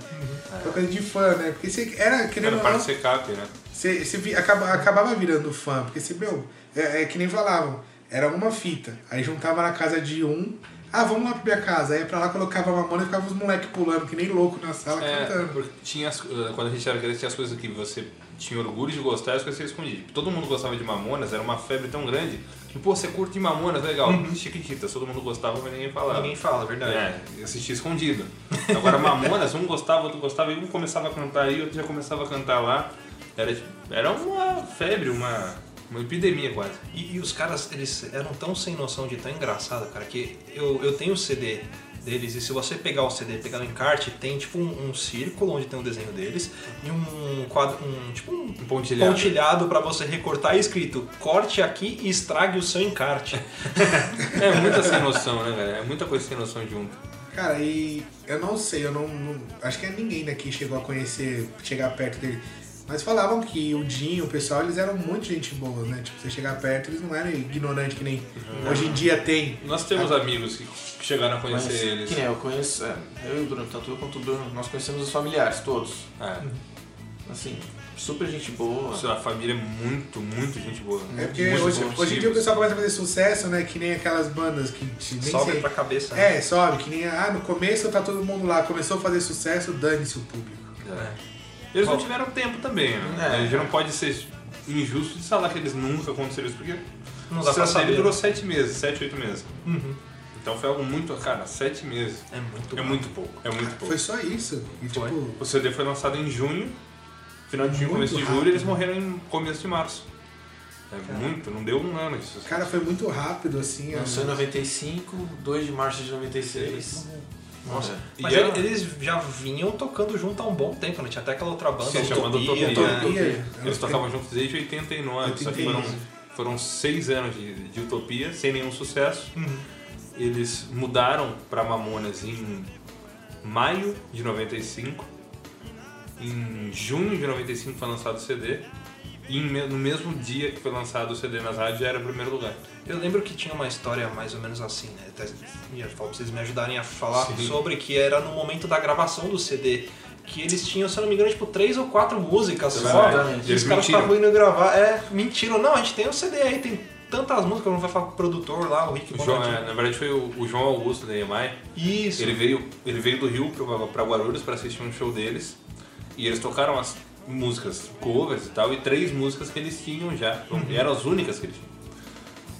aquela coisa de fã, né? Porque você era, querendo Era não, do secap, né? você, você vi- acaba, acabava virando fã, porque você, meu, é, é que nem falavam, era uma fita, aí juntava na casa de um, ah, vamos lá pra minha casa, aí ia pra lá, colocava a mamona e ficava os moleques pulando, que nem louco na sala, É, cantando. porque tinha as- eh, quando a gente era criança, tinha as coisas que você tinha orgulho de gostar e as coisas que você escondia. Todo mundo gostava de Mamonas, era uma febre tão grande que, pô, você curte Mamonas, legal. Chiquititas, todo mundo gostava, mas ninguém falava. Ninguém fala, verdade. É, e assistia escondido. Agora Mamonas, um gostava, outro gostava, e um começava a cantar aí, outro já começava a cantar lá. Era, tipo- era uma febre, uma, uma epidemia quase. E, e os caras, eles eram tão sem noção de tão engraçado, cara, que eu, eu tenho o CD deles e se você pegar o CD, pegar no encarte, tem tipo um, um círculo onde tem o desenho deles e um quadro, um tipo um Um pontilhado. pontilhado pra você recortar e escrito corte aqui e estrague o seu encarte. É muita sem noção, né, velho? É muita coisa sem noção junto. Cara, e eu não sei, eu não, não- Acho que ninguém daqui chegou a conhecer, chegar perto dele. Mas falavam que o Dinho, o pessoal, eles eram muito gente boa, né? Tipo, você chegar perto, eles não eram ignorantes que nem hoje em dia tem. Nós temos amigos que chegaram a conhecer Conhece- eles. Que nem eu conheço, é, eu e o Bruno, tanto eu quanto o Bruno, nós conhecemos os familiares, todos. É. Assim, super gente boa. A família é muito, muito gente boa. É porque Muito hoje, hoje em dia o pessoal começa a fazer sucesso, né? Que nem aquelas bandas que te- nem Sobe sei. pra cabeça. né? É, sobe, que nem. Ah, no começo tá todo mundo lá, começou a fazer sucesso, dane-se o público. É. Eles não tiveram tempo também, né? É. A gente não pode ser injusto de falar que eles nunca aconteceram isso, porque Não dá pra saber. durou sete meses, sete, oito meses. Uhum. Então foi algo muito, cara, sete meses. É muito É bom. muito pouco, é muito pouco. Foi só isso. E Foi. tipo. O CD foi lançado em junho, final de junho, Muito começo de rápido. julho, e eles morreram em começo de março. É muito, não deu um ano isso. Cara, foi muito rápido, assim. Lançou em a- 95, 2 de março de 96. Nossa. É. Mas E era- eles já vinham tocando junto há um bom tempo, né? Tinha até aquela outra banda, Sim, chamada Utopia. Utopia. né? Utopia. Eles tocavam juntos desde 89, só que 81. foram, foram seis anos de, de utopia, sem nenhum sucesso. Uhum. Eles mudaram pra Mamonas em maio de 95. Em junho de 95 foi lançado o CD. E no mesmo dia que foi lançado o CD nas rádios já era o primeiro lugar. Eu lembro que tinha uma história mais ou menos assim, né? Até ia falar pra vocês me ajudarem a falar Sim. sobre que era no momento da gravação do CD. Que eles tinham, se eu não me engano, tipo, três ou quatro músicas só. Exatamente. E os caras estavam indo gravar. É, mentiram. Não, a gente tem o CD aí, tem tantas músicas, não vai falar com o produtor lá, o Rick O João, é, na verdade foi o, o João Augusto da EMI. Isso. Ele veio, ele veio do Rio pra, pra Guarulhos pra assistir um show deles. E eles tocaram as músicas, covers e tal, e três músicas que eles tinham já. Então, E eram as únicas que eles tinham.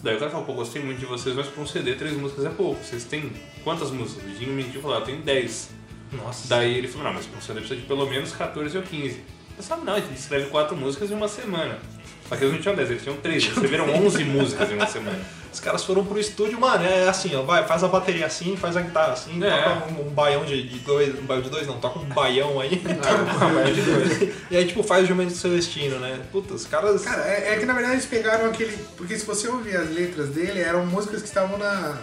Daí o cara falou, pô, gostei muito de vocês, mas pra um CD três músicas é pouco. Vocês têm quantas músicas? O Dinho mentiu e falou, ah, eu tenho 10. Nossa. Daí ele falou, não, mas pra um CD precisa de pelo menos 14 ou 15. Eu falei, não, a gente escreve quatro músicas em uma semana. Só que eles não tinham 10, eles tinham 13. Eles escreveram 11 músicas em uma semana. Os caras foram pro estúdio, mano, é assim, ó, vai, faz a bateria assim, faz a guitarra assim, É. toca um, um baião de, de dois, um baião de dois não, toca um baião aí. Um baião de dois. e aí, tipo, faz o Jumento Celestino, né? Puta, os caras... Cara, é, é que na verdade eles pegaram aquele. Porque se você ouvir as letras dele, eram músicas que estavam na,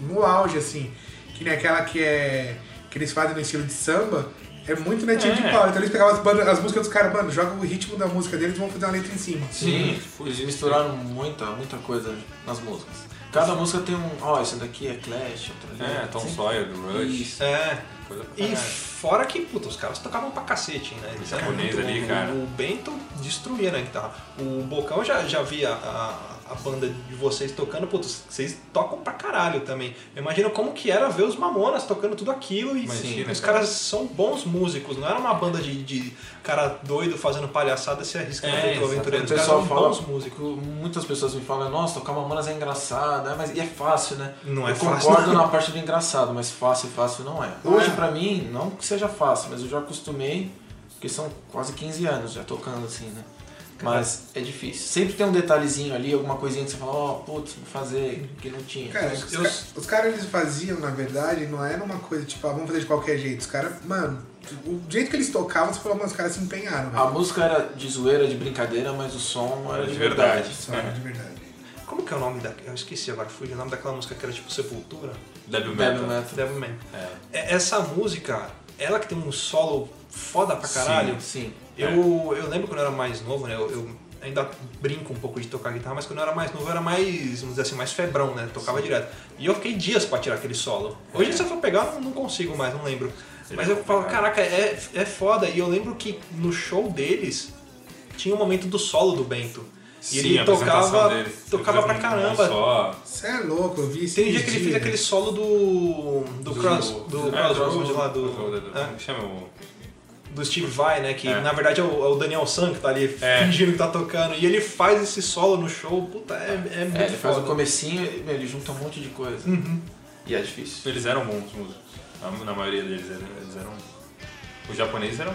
no auge, assim. Que nem aquela que é. que eles fazem no estilo de samba. É muito netinho de É. pau. Então eles pegavam as, bandas- as músicas dos caras, mano, joga o ritmo da música deles e vão fazer uma letra em cima. Sim, eles misturaram muita, muita coisa nas músicas. Cada música tem um. Ó, esse daqui é Clash, outra ali. É, Tom Sim. Sawyer, do Rush. Isso. É. Coisa pra E fora que, puta, os caras tocavam pra cacete, né? Eles eram japonês muito- ali, o- cara. O Bento destruía na guitarra. O Bocão já, já via a, a banda de vocês tocando, putz, vocês tocam pra caralho também. Eu imagino como que era ver os Mamonas tocando tudo aquilo e Imagina, os cara. caras são bons músicos, não era uma banda de, de cara doido fazendo palhaçada se arriscando É, exatamente. aventureiro. O Os caras são fala, bons músicos. muitas pessoas me falam, nossa, tocar Mamonas é engraçado, né? mas e é fácil, né? Não é eu fácil, concordo não. na parte do engraçado, mas fácil fácil não é. Hoje, é. pra mim, não que seja fácil, mas eu já acostumei, porque são quase 15 anos já tocando assim, né? Mas é difícil. Sempre tem um detalhezinho ali, alguma coisinha que você fala, ó, putz, vou fazer, que não tinha. Cara, Então, os, eu- os caras eles faziam, na verdade, não era uma coisa tipo, ah, vamos fazer de qualquer jeito. Os caras, mano, o jeito que eles tocavam, você falou, mano, os caras se empenharam, A música era de zoeira, de brincadeira, mas o som era de, De verdade. verdade. Só, de verdade. Como que é o nome da... Eu esqueci agora, fui o nome daquela música que era tipo Sepultura. Devil Devil Metal. Metal. Devilman. É. É, Essa música, ela que tem um solo foda pra caralho. Sim. Eu, eu lembro quando eu era mais novo, né? Eu, eu ainda brinco um pouco de tocar guitarra, mas quando eu era mais novo eu era mais, vamos dizer assim, mais febrão, né? Tocava direto. E eu fiquei dias pra tirar aquele solo. Hoje, se eu for pegar, eu não, não consigo mais, não lembro. Mas eu falo, caraca, é, é foda. E eu lembro que no show deles tinha um momento do solo do Bento. E Sim, ele tocava, dele. tocava pra caramba. Só... Você é louco, eu vi isso. Tem um dia que ele fez aquele solo do. do, Cross, do, é, Crossroad lá, do. Como é, que chama o... do Steve Vai, né? Que É. na verdade é o, é o Daniel San que tá ali É. fingindo que tá tocando. E ele faz esse solo no show, puta, é, é muito É, ele faz o foda. comecinho e ele junta um monte de coisa. Uhum. E é difícil. Eles eram bons músicos. Na, na maioria deles, eles eram... Os japoneses eram...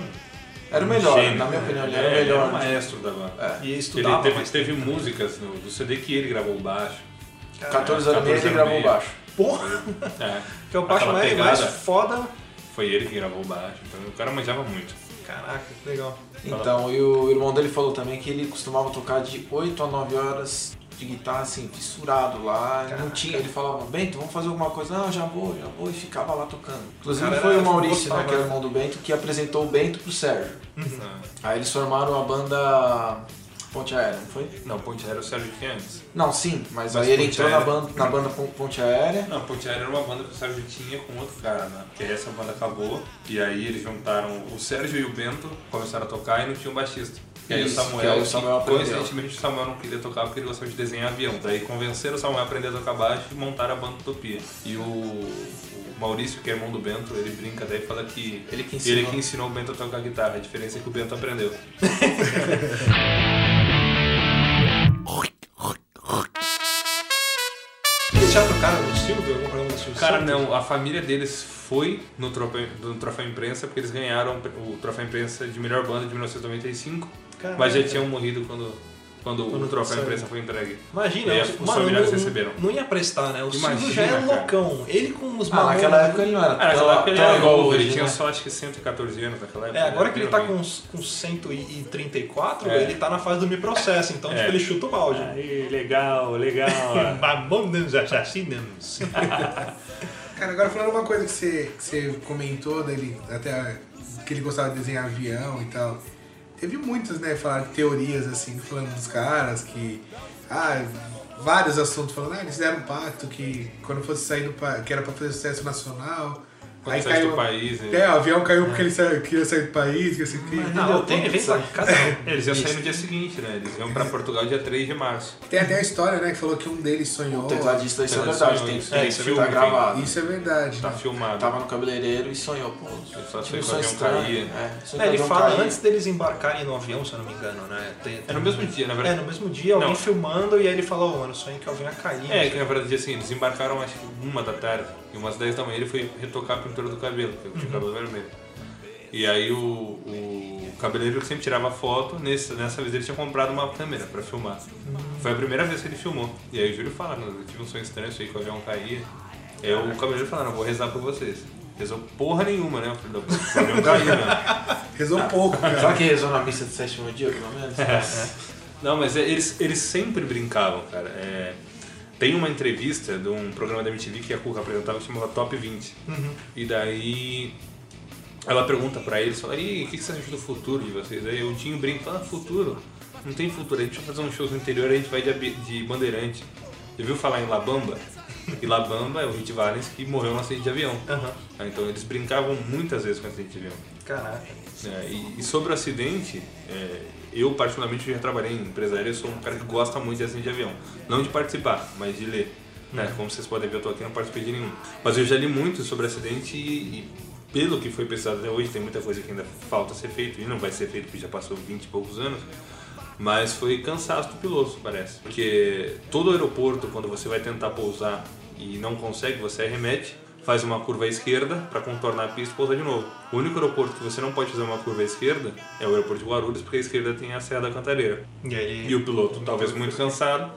Era o um melhor, gênio, na minha né? opinião, ele era o É, melhor. Ele era o maestro da banda. É. E Ele estudava, teve, mas teve músicas no, do CD que ele gravou o baixo. 14 anos e meio ele 14 gravou baixo. Porra, É. que é o baixo mais, mais foda. Foi ele que gravou o baixo. Então o cara manjava muito. Caraca, que legal. Então, e o irmão dele falou também que ele costumava tocar de 8 a 9 horas de guitarra, assim, fissurado lá. Não Caraca. tinha, ele falava, Bento, vamos fazer alguma coisa. Não, já vou, já vou. E ficava lá tocando. Inclusive Cara, foi era- o Maurício, né, que é o irmão do Bento, que apresentou o Bento pro Sérgio. Ah. Aí eles formaram a banda Ponte Aérea, não foi? Não, Ponte Aérea o Sérgio tinha antes. Não, sim, mas, Mas aí ele entrou na Aérea- banda, na banda Pon- Ponte Aérea. Não, Ponte Aérea era uma banda que o Sérgio tinha com outro cara, né? Porque essa banda acabou e aí eles juntaram o Sérgio e o Bento, começaram a tocar e não tinha um baixista. E aí Isso, o Samuel, aí o Samuel que, coincidentemente o Samuel não queria tocar porque ele gostava de desenhar avião. Daí convenceram o Samuel a aprender a tocar baixo e montaram a banda Utopia. E o, o Maurício, que é irmão do Bento, ele brinca daí e fala que Ele que ensinou. ele que ensinou o Bento a tocar guitarra. A diferença é que o Bento aprendeu. Tocaram no Silvio? Algum programa do Silvio Cara, não, a família deles foi no troféu, no troféu imprensa porque eles ganharam o troféu imprensa de melhor banda de 1995, Caraca. mas já tinham morrido quando, quando, Quando o troféu imprensa foi entregue. Imagina, E os mano, familiares não, receberam. Não ia prestar, né? O Imagina, Silvio já é cara. loucão. Ele com os Ah, Mamonas- naquela época ele não era Ah, naquela época ele era igual novo, ele hoje, tinha né? só acho que 114 anos naquela época. É, agora que ele tá com, com 134, É. ele tá na fase do me processo, então É. tipo, ele chuta o balde. Aí, legal, legal. Mamonas assassinas. Cara, agora falando uma coisa que você, que você comentou dele, até que ele gostava de desenhar avião e tal. Teve muitas, né, falaram teorias assim, falando dos caras que. Ah, vários assuntos falando, ah, eles fizeram um pacto que quando fosse sair do que era pra fazer sucesso nacional. Quando saísse do país, né? É, o avião caiu porque ele sa- queria sair do país, que assim, que... Não, tem pra cada um. Eles iam sair no dia seguinte, né? Eles iam pra Portugal dia 3 de março. Tem até a história, né, que falou que um deles sonhou. O tecladista, isso é verdade, sonhou tem, isso. tem É, isso filme, tá gravado. Isso é verdade. Tá né? filmado. Tava no cabeleireiro e sonhou, pô. Só tive sei um que o sonho avião estranho. caía. É, É, ele fala caía. antes deles embarcarem no avião, se eu não me engano, né? Tem- É no mesmo dia, na É, verdade. no mesmo dia, alguém Não. filmando e aí ele falou, mano, sonho que o avião ia cair. É, que na verdade assim, eles embarcaram acho que uma da tarde. E umas 10 da manhã ele foi retocar a pintura do cabelo, porque tinha o cabelo vermelho. E aí o, o cabeleireiro sempre tirava foto, nesse, nessa vez ele tinha comprado uma câmera pra filmar. Foi a primeira vez que ele filmou. E aí o Júlio fala, "Mano, eu tive um sonho estranho, sonhei que o avião caía. E aí o cabeleireiro falou, não, vou rezar por vocês. Rezou porra nenhuma, né? filho da puta? O avião caía, né? Rezou pouco, cara. Será que rezou na missa de sétimo dia, pelo menos? Não, mas é- eles, eles sempre brincavam, cara. É, tem uma entrevista de um programa da MTV que a Cuca apresentava que chamava Top 20. E daí ela pergunta pra eles, fala, e o que que você acha do futuro de vocês? Aí o Dinho brinca, fala, futuro? Não tem futuro, a gente vai fazer um show no interior, a gente vai de, de Bandeirante. Você viu falar em Labamba? E Labamba é o Hit Valens que morreu no acidente de avião. Ah, Então eles brincavam muitas vezes com acidente de avião. Caraca. É, e, e sobre o acidente, é, eu particularmente já trabalhei em empresa aérea, eu sou um cara que gosta muito de acidente de avião. Não de participar, mas de ler. Né? Como vocês podem ver, eu tô aqui não participei de nenhum. Mas eu já li muito sobre acidente e, e pelo que foi pesquisado até hoje, tem muita coisa que ainda falta ser feito e não vai ser feito porque já passou 20 e poucos anos. Mas foi cansaço do piloto, parece. Porque todo aeroporto, quando você vai tentar pousar e não consegue, você arremete, faz uma curva à esquerda para contornar a pista e pousar de novo. O único aeroporto que você não pode fazer uma curva à esquerda é o aeroporto de Guarulhos, porque a esquerda tem a Serra da Cantareira. E aí E o piloto, talvez muito cansado,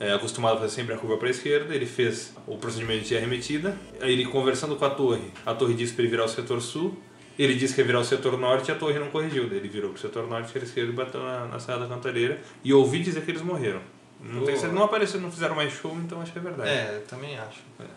é, acostumado a fazer sempre a curva para a esquerda, ele fez o procedimento de arremetida. Aí ele conversando com a torre, a torre disse para ele virar o setor sul, ele disse que ia virar o setor norte e a torre não corrigiu. Daí ele virou para o setor norte, que era esquerdo e bateu na, na Serra da Cantareira. E ouvi dizer que eles morreram. Não, tem, não apareceram, não fizeram mais show, então acho que é verdade. É, eu também acho. Cara,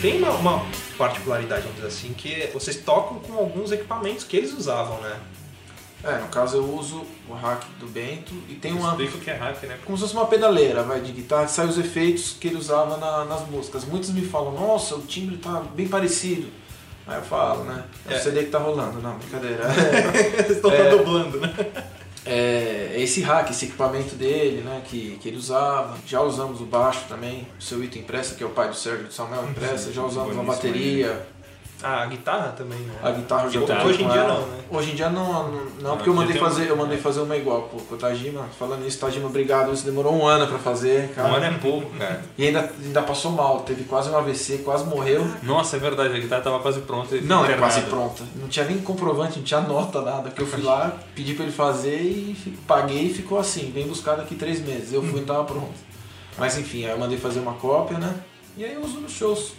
tem uma, uma particularidade, vamos dizer assim, que vocês tocam com alguns equipamentos que eles usavam, né? É, no caso eu uso o hack do Bento e tem uma. Explica o que é hack, né? Como se fosse uma pedaleira, vai, de guitarra, sai os efeitos que ele usava na- nas músicas. Muitos me falam, nossa, o timbre tá bem parecido. Aí eu falo, né? É, É. o CD que tá rolando, não, brincadeira. Eles estão É. dublando, né? É, esse hack, esse equipamento dele, né, que, que ele usava. Já usamos o baixo também, o seu Ito Impressa, que é o pai do Sérgio do Samuel Impressa. Já usamos a Boníssimo bateria, Ah, a guitarra também, né? a guitarra eu já Guitarra. Hoje em com dia não, né? Hoje em dia não, não, não, Não, porque eu mandei tem um- fazer, eu mandei fazer uma igual pro, pro Tajima. Falando nisso, Tajima, obrigado. Isso demorou um ano pra fazer, cara. Um ano é pouco, cara. E ainda, ainda passou mal, teve quase um AVC, quase morreu. Nossa, é verdade, a guitarra tava quase pronta. Não, internado. quase pronta. Não tinha nem comprovante, não tinha nota, nada. Que eu fui lá, pedi pra ele fazer e paguei e ficou assim. Vem buscar daqui três meses. Eu fui e tava pronto. Mas enfim, aí eu mandei fazer uma cópia, né? E aí eu uso nos shows.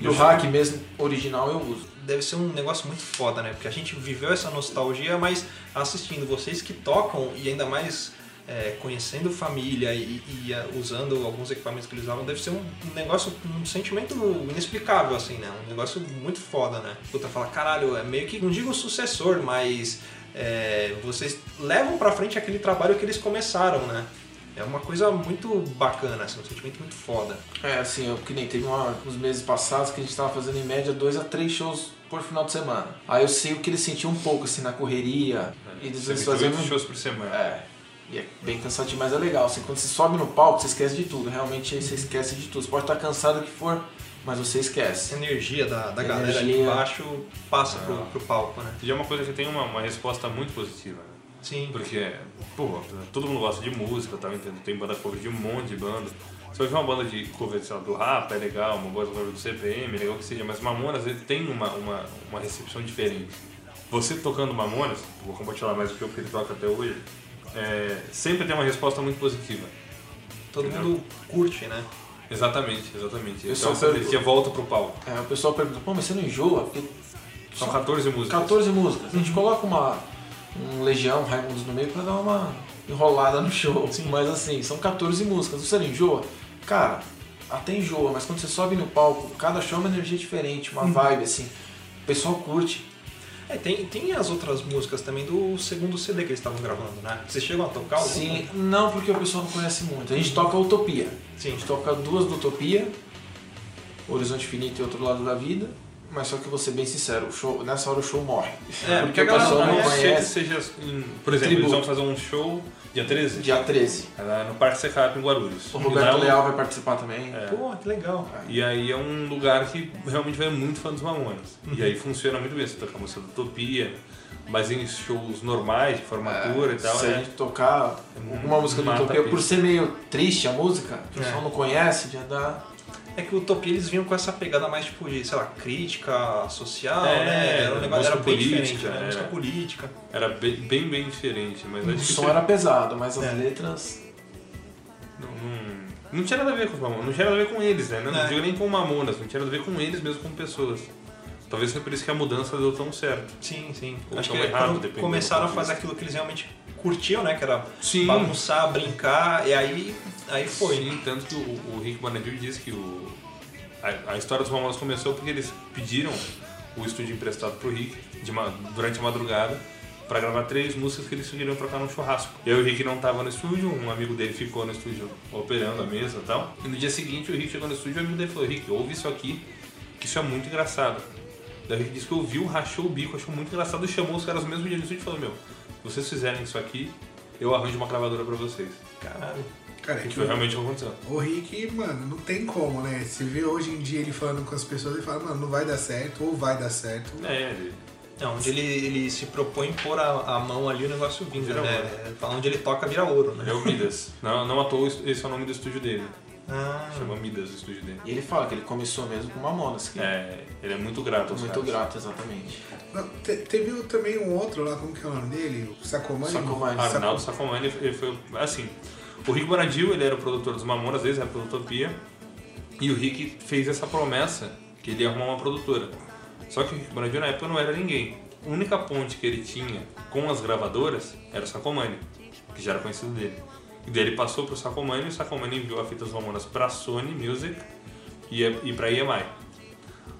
E o hack mesmo, original, eu uso. Deve ser um negócio muito foda, né? Porque a gente viveu essa nostalgia, mas assistindo vocês que tocam e ainda mais é, conhecendo família e, e, ah, usando alguns equipamentos que eles usavam, deve ser um, um negócio, um sentimento inexplicável, assim, né? Um negócio muito foda, né? Puta, fala, caralho, é meio que, não digo sucessor, mas é, vocês levam pra frente aquele trabalho que eles começaram, né? É uma coisa muito bacana, assim, um sentimento muito foda. É, assim, eu, que nem teve uma, uns meses passados que a gente tava fazendo em média dois a três shows por final de semana. Aí eu sei o que eles sentiam um pouco, assim, na correria. E eles, eles 108 fazendo. shows por semana. É. E é bem cansativo, mas é legal. Assim, quando você sobe no palco, você esquece de tudo. Realmente você esquece de tudo. Você pode estar cansado o que for, mas você esquece. Essa energia da, da A galera ali energia- embaixo passa pro, pro palco, né? E é uma coisa que tem uma, uma resposta muito positiva, né? Sim. Porque, pô, todo mundo gosta de música, tá entendendo? Tem banda cover de um monte de banda. Você vai ver uma banda de cover sei lá, do rap, é legal, uma banda cover do CPM, é legal que seja, mas Mamonas ele tem uma, uma, uma recepção diferente. Você tocando Mamonas, vou compartilhar mais o que eu- ele toca até hoje, é, sempre tem uma resposta muito positiva. Todo Entendeu? mundo curte, né? Exatamente, exatamente. Eu Então pergunto- energia volta pro palco. É, o pessoal pergunta, pô, mas você não enjoa? Porque São 14 músicas. 14 músicas. A gente coloca uma, um Legião, um Raimundos no meio pra dar uma enrolada no show. Mas assim, são 14 músicas. Você não enjoa? Cara, até enjoa, mas quando você sobe no palco, cada show é uma energia diferente, uma vibe assim. O pessoal curte. É, tem, tem as outras músicas também do segundo CD que eles estavam gravando, né? Vocês chegam a tocar alguma? Sim, não porque o pessoal não conhece muito. A gente toca Utopia. Sim. A gente toca duas do Utopia, Horizonte Finito e Outro Lado da Vida. Mas só que eu vou ser bem sincero, o show, nessa hora o show morre. É, porque porque a o galera pessoal não não que conhece. seja, por exemplo, Tributo. eles vão fazer um show dia 13. Dia 13. Lá no Parque Secap em Guarulhos. O Roberto é um- Leal vai participar também. É. Pô, que legal. E aí é um lugar que realmente vai muito fã dos Mamonas. E aí funciona muito bem, você toca a música do Utopia, mas em shows normais, de formatura e tal, Se a é, gente tocar alguma música do Utopia, por ser meio triste a música, o pessoal É. não conhece, já dá. É que o Utopia eles vinham com essa pegada mais tipo de, sei lá, crítica social, É, né? Era um negócio era bem política, diferente, né? é. Música política. era bem, bem, bem diferente. Mas O som era pesado, mas as É. letras. não, não, não tinha nada a ver com os Mamonas, não tinha nada a ver com eles, né? Não, não É. digo nem com Mamonas, não tinha nada a ver com eles mesmo como pessoas. Talvez seja por isso que a mudança deu tão certo. Sim, sim. Ou Acho tão que errado, quando dependendo começaram a fazer aquilo que eles realmente curtiam, né? Que era Sim. bagunçar, brincar, e aí, aí foi. Sim, tanto que o, o Rick Bonadio disse que o, a, a história dos Mamonas começou porque eles pediram o estúdio emprestado pro Rick de durante a madrugada pra gravar três músicas que eles queriam trocar num churrasco. E aí o Rick não tava no estúdio, um amigo dele ficou no estúdio operando a mesa e tal. E no dia seguinte o Rick chegou no estúdio e o amigo dele falou, Rick, ouve isso aqui, que isso é muito engraçado. Daí o Rick disse que ouviu, rachou o bico, achou muito engraçado e chamou os caras no mesmo dia no estúdio e falou, meu, vocês fizerem isso aqui, eu arranjo uma gravadora pra vocês. Caralho. Cara, é Que foi realmente o que aconteceu. o Rick, mano, não tem como, né? Você vê hoje em dia ele falando com as pessoas, ele fala, mano, não vai dar certo, ou vai dar certo. É, ele- É, onde ele, ele se propõe pôr a, a mão ali, o negócio vinga, Vira né? É, Onde ele toca, vira ouro, né? É o Midas. Não, não à toa esse é o nome do estúdio dele. Ah, Chama Midas o estúdio dele. E ele fala que ele começou mesmo com Mamonas, que É, ele é muito grato aos muito caras. grato, exatamente. Não, te- teve também um outro lá, como que é o nome dele? O Sacomani? Sacomani. Arnaldo Sacomani, ele foi assim. O Rick Bonadil, ele era o produtor dos Mamonas, desde a Utopia. E o Rick fez essa promessa que ele ia arrumar uma produtora. Só que o Rick Bonadil na época não era ninguém. A única ponte que ele tinha com as gravadoras era o Sacomani, que já era conhecido dele. E daí ele passou pro Sacomani e o Sacomani enviou a fita dos Mamonas pra Sony Music e, e pra EMI.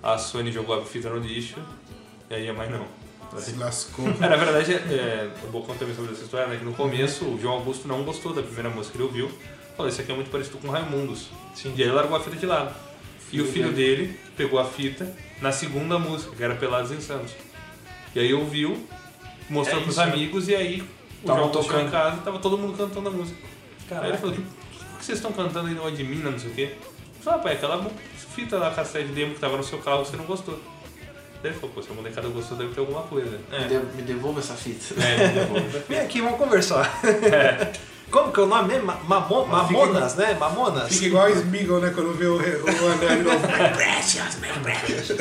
A Sony jogou a fita no lixo e a EMI não. Se lascou. É, na verdade, é, é, eu vou contar também sobre essa história, né? Que no começo o João Augusto não gostou da primeira música que ele ouviu. Falou, isso aqui é muito parecido com Raimundos. Sim. E aí largou a fita de lado. E o filho dele pegou a fita na segunda música, que era Pelados Insanos. E aí ouviu, mostrou É pros isso, né? amigos e aí o João chegou em tocando. casa e tava todo mundo cantando a música. Aí ele Caraca. falou, o que vocês estão cantando aí no de mina, não sei o quê? Eu falei, ah, pai, aquela fita lá, cassete demo que tava no seu carro, você não gostou. Daí ele falou, pô, se a molecada gostou, deve ter alguma coisa. Me, de- me devolva essa fita. É, ele levou. Vem aqui, vamos conversar. Como que é o nome mesmo? Ma- Mamo- Mamonas, né? Mamonas? Fica igual a Smeagol, né? Quando vê o, o anel de novo. My precious, my precious.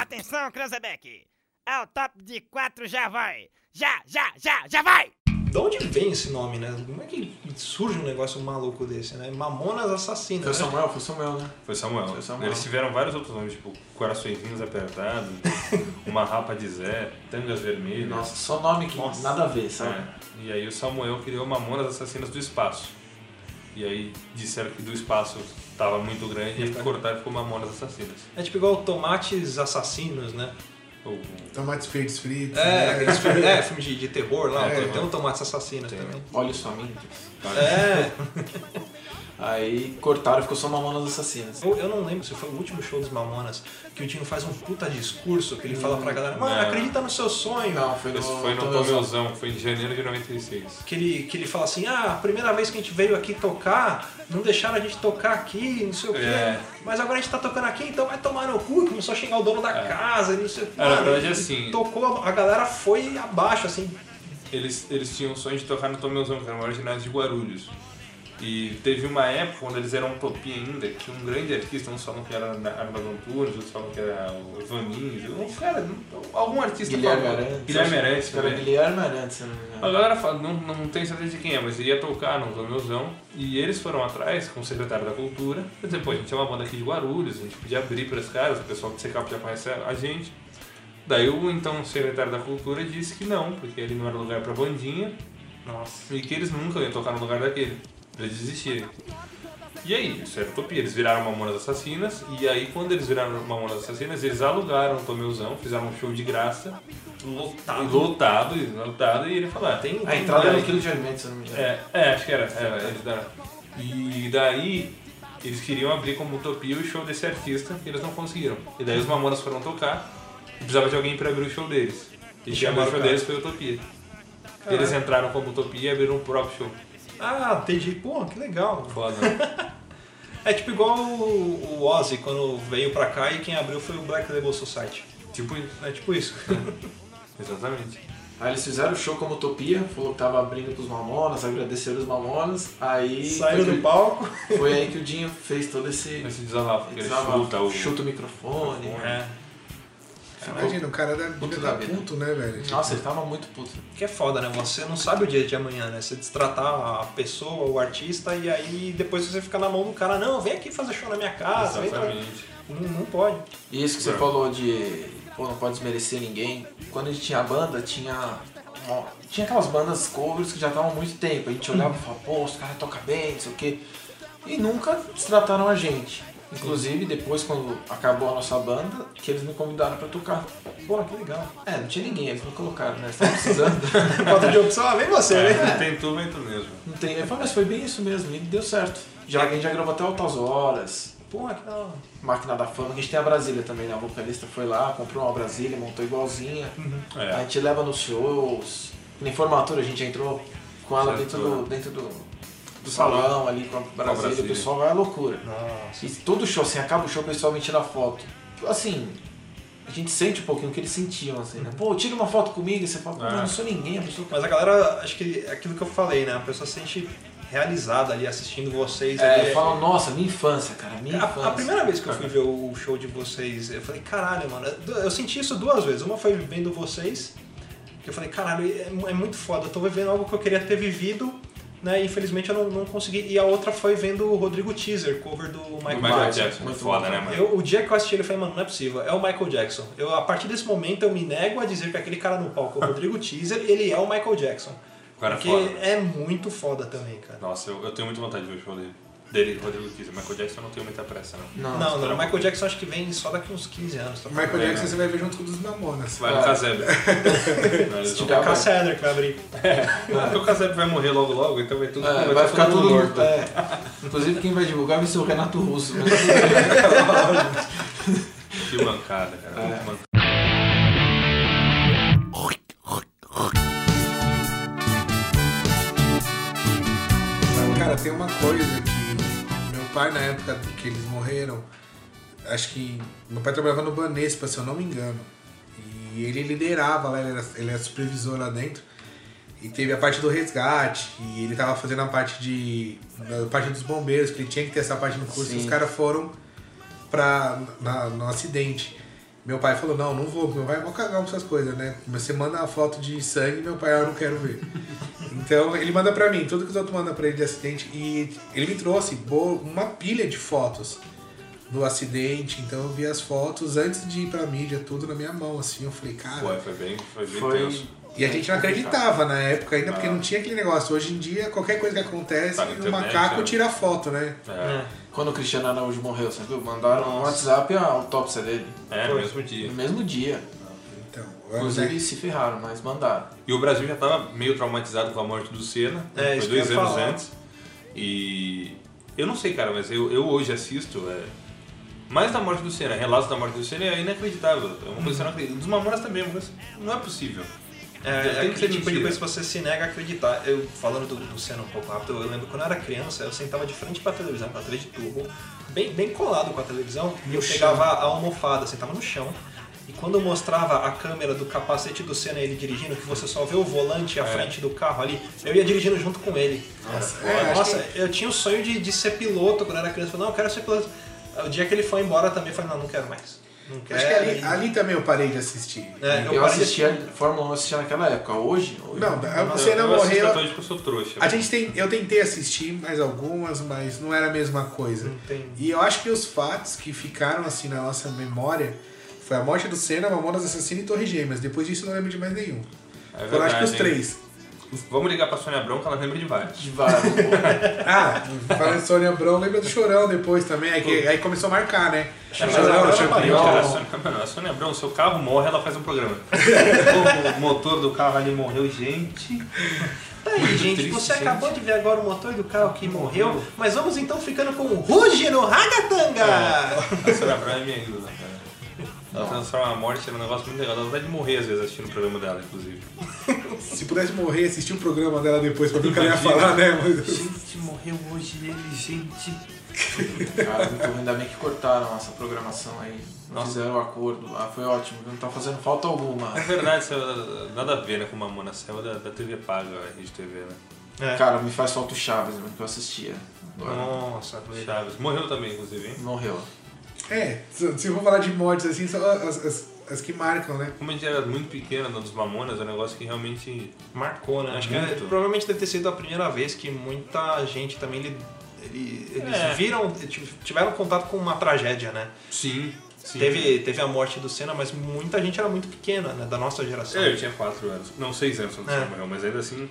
Atenção, Cranzebeck! É o top de quatro, já vai! Já, já, já, já vai! De onde vem esse nome, né? Como é que surge um negócio maluco desse, né? Mamonas Assassinas. Foi né? Samuel, foi Samuel, né? Foi Samuel. Foi Samuel. Eles tiveram vários outros nomes, tipo Coraçõezinhos Apertados, Uma Rapa de Zé, Tangas Vermelhas. Nossa, só nome que Nossa. nada a ver, sabe? É. E aí o Samuel criou Mamonas Assassinas do Espaço. E aí disseram que do espaço tava muito grande e cortaram e ficou Mamonas Assassinas. É tipo igual Tomates Assassinos, né? Ou- Tomates feitos fritos. É, né? aqueles filmes, é, filme de, de terror lá, É, tem um Tomates Assassinos também. Olha os famintos. É, Aí cortaram e ficou só Mamonas Assassinas. eu, eu não lembro se foi o último show dos Mamonas que o Dino faz um puta discurso que ele fala pra galera, mano, acredita no seu sonho. Não, foi no, Esse foi no Tomeuzão. Foi em janeiro de 96. Que ele, que ele fala assim, ah, a primeira vez que a gente veio aqui tocar, não deixaram a gente tocar aqui, não sei o quê. É. Mas agora a gente tá tocando aqui, então vai tomar no cu. E Começou a xingar o dono da casa e não sei o quê. É, na verdade, assim- Tocou, a galera foi abaixo, assim. Eles, eles tinham o sonho de tocar no Tomeuzão, que era o maior ginásio de Guarulhos. E teve uma época quando eles eram utopia ainda, que um grande artista, uns falam que era Armando Antunes, outros falam que era o Ivan Lins, um cara, algum artista Guilherme. Arantes. Guilherme Arantes também. Guilherme Arantes, se não me engano. A galera fala, não, não tem certeza de quem é, mas ia tocar no Zonelzão e eles foram atrás com o secretário da Cultura. Dizer, pô, a gente é uma banda aqui de Guarulhos, a gente podia abrir para os caras, o pessoal do CK já conhece a gente. Daí o então secretário da Cultura disse que não, porque ele não era lugar pra bandinha Nossa. e que eles nunca iam tocar no lugar daquele, pra eles desistirem. E aí, isso era utopia, eles viraram Mamonas Assassinas e aí quando eles viraram Mamonas Assassinas, eles alugaram o Tomeuzão, fizeram um show de graça, Lotado. lotado, lotado, e ele falou, ah, tem... A entrada era um quilo de alimento, se eu não me engano. É, é, acho que era. É, eles deram. E daí eles queriam abrir como utopia o show desse artista e eles não conseguiram. E daí os Mamonas foram tocar e precisava de alguém pra abrir o show deles. E abriu o show Chamaram deles foi Utopia. Eles entraram como Utopia e abriram o próprio show. Ah, entendi. Pô, que legal. Foda. É tipo igual o, o Ozzy quando veio pra cá e quem abriu foi o Black Label Society. tipo isso. É tipo isso. Exatamente. Aí eles fizeram o show como Utopia, falou que tava abrindo pros Mamonas, agradeceram os Mamonas, aí... Saíram do palco. Foi aí que o Dinho fez todo esse... Esse desabafo, que ele desabafo. chuta o. chuta o microfone. É. Imagina, o cara da Puto da da vida. puto, né, velho? Nossa, ele tava muito puto. Que é foda, né? Você não sabe o dia de amanhã, né? Você destratar a pessoa, o artista, e aí depois você fica na mão do cara, não, vem aqui fazer show na minha casa, Exatamente. não, não pode. E isso que você É. falou de pô, não pode desmerecer ninguém. Quando a gente tinha banda, tinha. uma- tinha aquelas bandas covers que já estavam há muito tempo. A gente olhava e falava, pô, os caras tocam bem, não sei o quê. E nunca destrataram a gente. Inclusive, depois, quando acabou a nossa banda, que eles me convidaram pra tocar. Pô, que legal. É, não tinha ninguém, eles me colocaram, né? Eles estavam precisando. Falta de opção, ah, vem você, É, né? não tem tu, vem tu mesmo. não tem. Eu falei, mas foi bem isso mesmo, e deu certo. Já, a gente já gravou até altas horas. Pô, que da hora. Máquina da Fama, a gente tem a Brasília também, né? A vocalista foi lá, comprou uma Brasília, montou igualzinha. A É. gente leva nos shows. Na formatura a gente entrou com ela Certo. dentro do, dentro do, do salão ali com a Brasília, Brasília. o pessoal vai à loucura. Nossa. E todo show, assim, acaba o show, o pessoal vem tirar foto. Assim, a gente sente um pouquinho o que eles sentiam, assim, né? Pô, tira uma foto comigo, e você fala, eu não sou ninguém, a pessoa Mas a galera, acho que é aquilo que eu falei, né? A pessoa se sente realizada ali assistindo vocês. É, ali. fala, nossa, minha infância, cara, minha A, infância. a primeira vez que eu fui ver o show de vocês, eu falei, caralho, mano, eu eu senti isso duas vezes. Uma foi vendo vocês, que eu falei, caralho, é, é muito foda, eu tô vivendo algo que eu queria ter vivido, né? Infelizmente eu não, não consegui. E a outra foi vendo o Rodrigo Teaser, cover do Michael, Michael Jackson. Jackson, muito foda, né, mano? Eu, o dia que eu assisti ele, eu falei, mano, não é possível, é o Michael Jackson. Eu, a partir desse momento, eu me nego a dizer que aquele cara no palco é o Rodrigo Teaser, ele é o Michael Jackson. O cara é porque foda. é muito foda também, cara. Nossa, eu, eu tenho muita vontade de ver o show dele. Dele, Rodrigo Teaser. Michael Jackson eu não tenho muita pressa, não. Não, Não, não, o Michael Jackson acho que vem só daqui uns 15 anos. Tá O Michael Jackson você vai ver junto com o dos Mamonas. Vai no É. casebre. Vão- tiver- É a Cassandra que vai abrir. Porque o casebre vai morrer logo logo, então vai tudo É, vai ficar todo tudo morto. É. Inclusive quem vai divulgar vai ser o Renato Russo. mas- Que mancada, cara. É. Muito mancada. Cara, tem uma coisa que meu pai, na época que eles morreram, acho que meu pai trabalhava no Banespa, se eu não me engano. E ele liderava lá, ele era, ele era supervisor lá dentro. E teve a parte do resgate, e ele tava fazendo a parte de. a parte dos bombeiros, que ele tinha que ter essa parte no curso, e Sim. os caras foram pra, na- no acidente. Meu pai falou, não, não vou, meu pai é mó cagão com essas coisas, né? Você manda a foto de sangue, meu pai, ah, eu não quero ver. Então ele manda pra mim, tudo que os outros mandam pra ele de acidente. E ele me trouxe uma pilha de fotos do acidente. Então eu vi as fotos antes de ir pra mídia, tudo na minha mão, assim. Eu falei, cara. Pô, foi bem, foi bem Foi. tenso. E a gente não acreditava na época ainda, porque não tinha aquele negócio. Hoje em dia, qualquer coisa que acontece, Tá na o internet, macaco né? tira foto, né? É, Quando o Cristiano Araújo morreu, você viu? Mandaram no WhatsApp a autópsia dele. é no mesmo dia. No mesmo dia. Então, Inclusive né? se ferraram, mas mandaram. E o Brasil já estava meio traumatizado com a morte do Senna. É, foi dois anos falar. antes. E eu não sei, cara, mas eu, eu hoje assisto. É, mais da morte do Senna, relatos da morte do Senna é inacreditável. É uma coisa que você não acredita. Dos Mamonas também, é coisa não é possível. É, Tem que ser tipo de coisa que você se nega a acreditar. Eu, falando do, do Senna um pouco rápido, eu lembro quando eu era criança, eu sentava de frente pra televisão, pra TV de tubo, bem, bem colado com a televisão, e eu pegava a almofada, sentava no chão, E quando mostrava a câmera do capacete do Senna ele dirigindo, que você só vê o volante e a É. frente do carro ali, eu ia dirigindo junto com ele. Nossa, é, Nossa, eu tinha o sonho de, de ser piloto quando eu era criança. Eu falei, não, eu quero ser piloto. O dia que ele foi embora também, eu falei, não, não quero mais. Não quero. Acho que ali, ali também eu parei de assistir. É, Eu, eu parei de assistia Fórmula 1 eu assistia naquela época. Hoje? hoje Não, você eu, não eu assisto morreu. porque eu sou trouxa. A gente tem, eu tentei assistir mais algumas, mas não era a mesma coisa. Entendi. E eu acho que os fatos que ficaram assim na nossa memória foi a morte do Senna, Mamonas Assassino e Torre Gêmeas. Depois disso eu não lembro de mais nenhum. É Foram acho que os verdade, hein? Vamos ligar pra Sônia Abrão que ela lembra de vários. De vários. Ah, falando de Sônia Abrão, lembra do Chorão depois também. Aí, que- aí começou a marcar, né? Chorão, Chorão, Chorão, a Sônia, Abrão, seu carro morre, ela faz um programa. o motor do carro ali morreu, gente. Tá aí, gente, triste, você gente. acabou de ver agora o motor do carro que morreu, mas vamos então ficando com o Ruge no Ragatanga! A Sônia Abrão é minha ídola. Ela transforma a morte num negócio muito legal. Dá vontade de morrer às vezes assistindo o programa dela, inclusive. Se pudesse morrer, assistir o programa dela depois pra ver o que ela ia falar, né? Mas- Gente, morreu hoje ele, gente. Cara, muito ruim. Ainda bem que cortaram essa programação aí. Não Nossa. fizeram o acordo lá. Foi ótimo. Não tá fazendo falta alguma. É verdade, saiu, nada a ver né, com Mamona, saiu da, da TV paga, a Rede TV, né? É. Cara, me faz falta o Chaves, mano, que eu assistia. Agora, Nossa, Chaves. Morreu também, inclusive, hein? morreu. É, se eu for falar de mortes assim, são as, as, as que marcam, né? Como a gente era muito pequena dos Mamonas, é um negócio que realmente. marcou, né? Acho que Muito. é- provavelmente deve ter sido a primeira vez que muita gente também ele, ele- eles É. viram, tiveram contato com uma tragédia, né? Sim. sim. Teve, teve a morte do Senna, mas muita gente era muito pequena, né? Da nossa geração. É, eu tinha 4 anos. Não, 6 anos quando É. Senna morreu, mas ainda assim.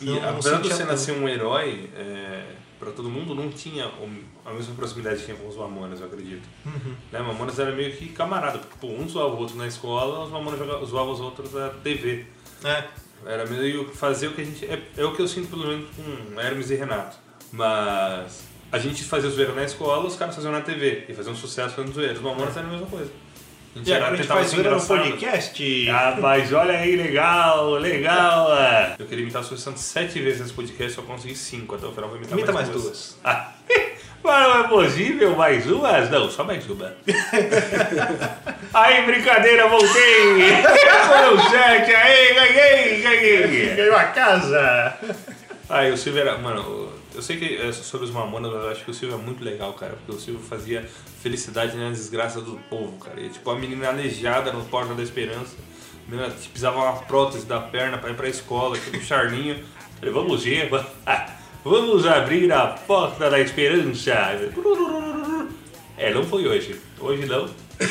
E Não- apesar do Senna ser um herói, é, pra todo mundo não tinha o- a mesma proximidade que tinha com os Mamonas, eu acredito. Uhum. Né, Mamonas era meio que camarada, porque pô, um zoava o outro na escola, os Mamonas joga- zoavam os outros na TV. É. Era meio fazer o que a gente. É, é o que eu sinto pelo menos com Hermes e Renato. Mas a gente fazia zoeira na escola, os caras faziam na TV. E faziam sucesso fazendo zoeira. Os Mamonas eram a mesma coisa. E agora a gente faz zoeira no podcast. Ah, mas olha aí, legal, legal. é. Eu queria imitar o Silvio Santos sete vezes nesse podcast, só consegui cinco. Até o final vou imitar Imita mais, mais duas. duas. Ah, mas não é possível mais umas? Não, só mais uma. aí, brincadeira, voltei. Foram sete, aí, ganhei, ganhei. Ganhou a casa. Aí, o Silvio era... Mano, eu sei que é sobre os Mamonas, mas eu acho que o Silvio é muito legal, cara. Porque o Silvio fazia felicidade na desgraça do povo, cara. E, tipo, a menina aleijada no Porta da Esperança. A menina precisava uma prótese da perna pra ir pra escola, tipo, Charlinho. Falei, vamos ver, vamos abrir a Porta da Esperança. É, não foi hoje. Hoje não.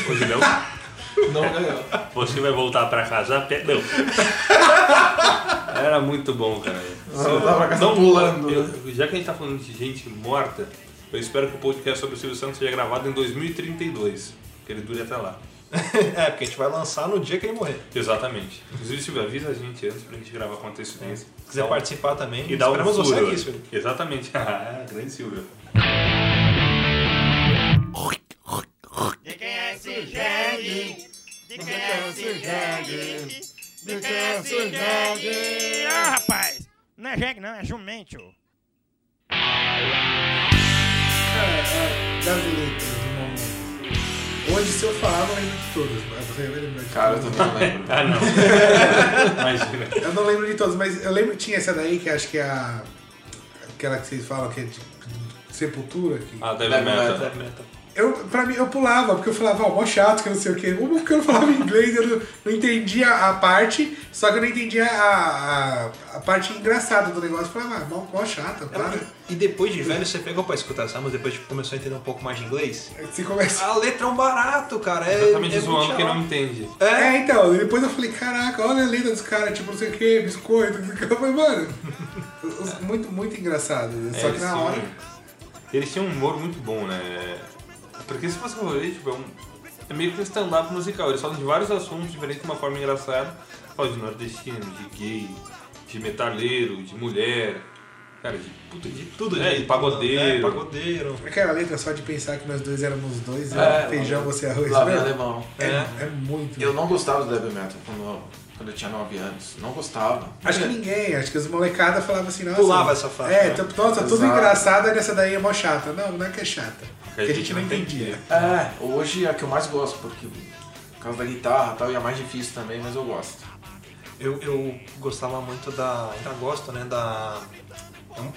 Hoje não. Não ganhou. Você vai voltar pra casa pé? Não. Era muito bom, cara. Voltar pra casa Não, pulando. eu- já que a gente tá falando de gente morta, eu espero que o podcast sobre o Silvio Santos seja gravado em 2032. Que ele dure até lá. É, porque a gente vai lançar no dia que ele morrer. Exatamente. Inclusive, Silvio, avisa a gente antes pra gente gravar com antecedência. Se quiser participar também, E um esperamos você furo. aqui, Silvio. Exatamente. Ah, grande Silvio. De quem é esse jegue? De quem é esse jegue? De quem é esse jegue? Ah, rapaz! Não é jegue, não, é jumento. Do momento. Hoje, se eu falar, eu não lembro de todas. mas Você vai lembrar de Cara, eu todas. também não lembro. Ah, não. Imagina. Eu não lembro de todas, mas eu lembro tinha essa daí que acho que é a. Aquela que vocês falam que é de, sepultura. Que... Ah, deve Deve meta. Eu, pra mim, eu pulava, porque eu falava, ó, mó chato, que eu não sei o quê. Uma porque eu não falava inglês, eu não, não entendia a parte, só que eu não entendia a, a, a parte engraçada do negócio. Eu falava, ah, mó, chato, para. E depois de velho, você pegou pra escutar essa música, depois que começou a entender um pouco mais de inglês? Você começa. A letra é um barato, cara. É, Exatamente é zoando quem não entende. É, É, então, e depois eu falei, caraca, olha a letra dos caras, tipo, não sei o que, biscoito, não sei o que. Eu falei, mano, muito, muito engraçado. Só É, que na eles hora. tinham- Eles tinham um humor muito bom, né? Porque se você for ver, tipo, é, um, é meio que um stand-up musical. Eles falam de vários assuntos diferentes de uma forma engraçada. Falam de nordestino, de gay, de metaleiro, de mulher. Cara, de puta, de tudo É, de de pagodeiro. É, pagodeiro. Aquela letra só de pensar que nós dois éramos dois, É, eu, feijão, você arroz. Lá né? alemão. É, É. é muito. Eu não gostava do Heavy Metal quando, quando eu tinha 9 anos. Não gostava. Acho que ninguém, acho que as molecadas falavam assim, nossa. Pulava essa fase, É, né? nossa, tudo engraçado, e nessa daí é mó chata. Não, não é que é chata. Porque a gente não entendia. É, hoje é a que eu mais gosto, porque causa da guitarra e tal, e é mais difícil também, mas eu gosto. Eu, eu gostava muito da. Ainda gosto, né? Da.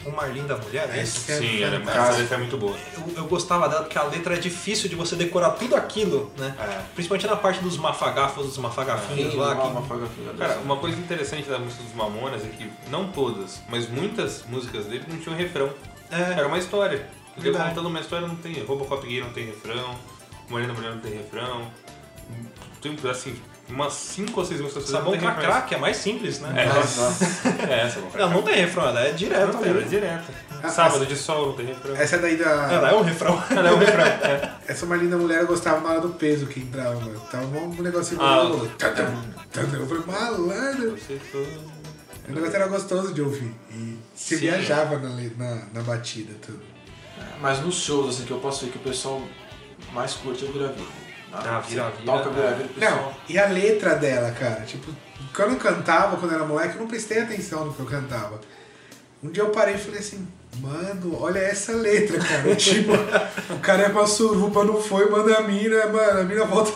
Um Marlin da Mulher, é isso? Sim, ela é, Cara, essa letra é muito boa. Eu, eu gostava dela porque a letra é difícil de você decorar tudo aquilo, né? É. Principalmente na parte dos mafagafos, dos mafagafinhos lá. lá, que- uma faga filha Cara, uma coisa interessante da música dos Mamonas é que, não todas, mas muitas músicas dele não tinham refrão. É. Era uma história. Ele Verdade. contando uma história, não tem. Robocop gay não tem refrão, Morena Mulher não tem refrão. Tem, assim, umas 5 ou 6 músicas que Sabão não cracrá, que é mais simples, né? É, Nossa. é essa, Sabão Ela não tem refrão, ela é direto Não, ela é direto. Ah, Sábado de sol não tem refrão. Essa daí da. Ela é um refrão. Ela é um refrão. É. Essa uma linda mulher eu gostava na hora do peso que entrava, mano. Tava um negocinho Ah. Eu falei, malandro. O negócio era gostoso de ouvir. E você Sim. viajava na, na, na batida, tudo. Mas nos shows, assim, que eu posso ver que o pessoal mais curte é o Vira Vida. Ah, Vira Vida, Toca Vira o pessoal... Não, e a letra dela, cara? Tipo, quando eu cantava, quando eu era moleque, eu não prestei atenção no que eu cantava. Um dia eu parei e falei assim, mano, olha essa letra, cara. tipo, o cara é pra suruba, não foi, manda a mina, mano, a mina volta.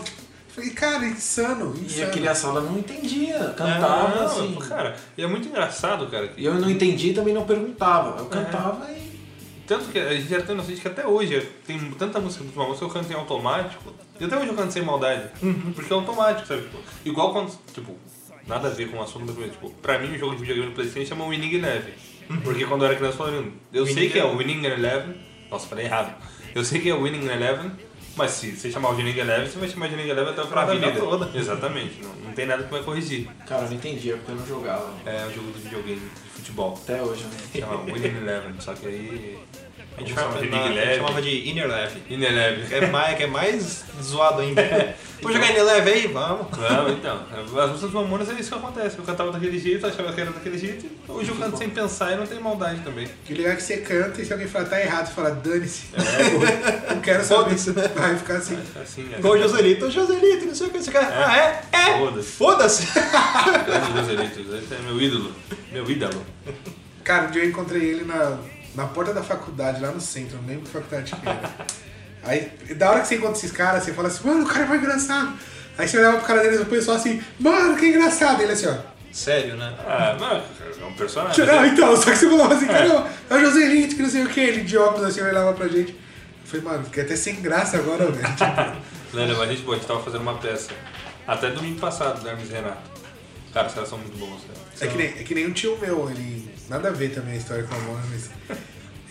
Falei, cara, insano, E insano. a criançada não entendia, cantava não, assim. Cara, e é muito engraçado, cara. que- E eu não entendi e também não perguntava. Eu cantava e. Tanto que a gente já tem noção de que até hoje tem tanta música dos Mamonas que eu canto em automático. E até hoje eu canto sem maldade. Porque é automático, sabe? Tipo, igual quando, tipo, nada a ver com o assunto, mas tipo, pra mim o jogo de videogame no Playstation chama Winning Eleven. Porque quando eu era criança eu falava, eu sei que é o Winning Eleven. Nossa, falei errado. Eu sei que é o Winning Eleven, mas se você chamar o Winning Eleven, você vai chamar de Winning Eleven até o final da vida vida. toda. Exatamente, não, não tem nada que vai corrigir. Cara, eu não entendia porque eu não jogava. É um jogo de videogame, de futebol. Até hoje, né? Chama Winning Eleven, só que aí. A gente, Vamos chama, de na- Big a gente Leve. chamava de Inner Leve. Eleven. Que é mais, que é mais zoado ainda. Vamos jogar Inner Leve aí? Vamos. Não, então. As músicas dos Mamonas é isso que acontece. Eu cantava daquele jeito, achava que era daquele jeito. Hoje eu canto sem pensar e não tem maldade também. Que legal que você canta e se alguém falar tá errado, você fala, dane-se. não quero saber. Vai ficar assim. Assim, é. Igual o Joselito. Ô, Joselito, não sei o que. Você quer... Ah, é? É? Foda-se. Foda-se. Grande Joselito. Esse é meu ídolo. Meu ídolo. Cara, um dia eu encontrei ele na, na porta da faculdade, lá no centro, não lembro que faculdade que era. Aí, da hora que você encontra esses caras, você fala assim, mano, o cara é mais engraçado. Aí você olhava pro cara deles e o pessoal assim, mano, que engraçado. Ele assim, ó. Sério, né? Ah, mano, é um personagem. Ah, então, só que você falava assim, cara, é o Joselito, que não sei o que, ele de óculos assim, olhava pra gente. Eu falei, mano, fiquei até sem graça agora, velho. Tipo, Lembra, mas a gente, pô, a gente tava fazendo uma peça. Até domingo passado, da Hermes e Renato. Cara, os caras são muito bons. É que, nem, é que nem um tio meu, ele. Nada a ver também a história com a Mona, mas.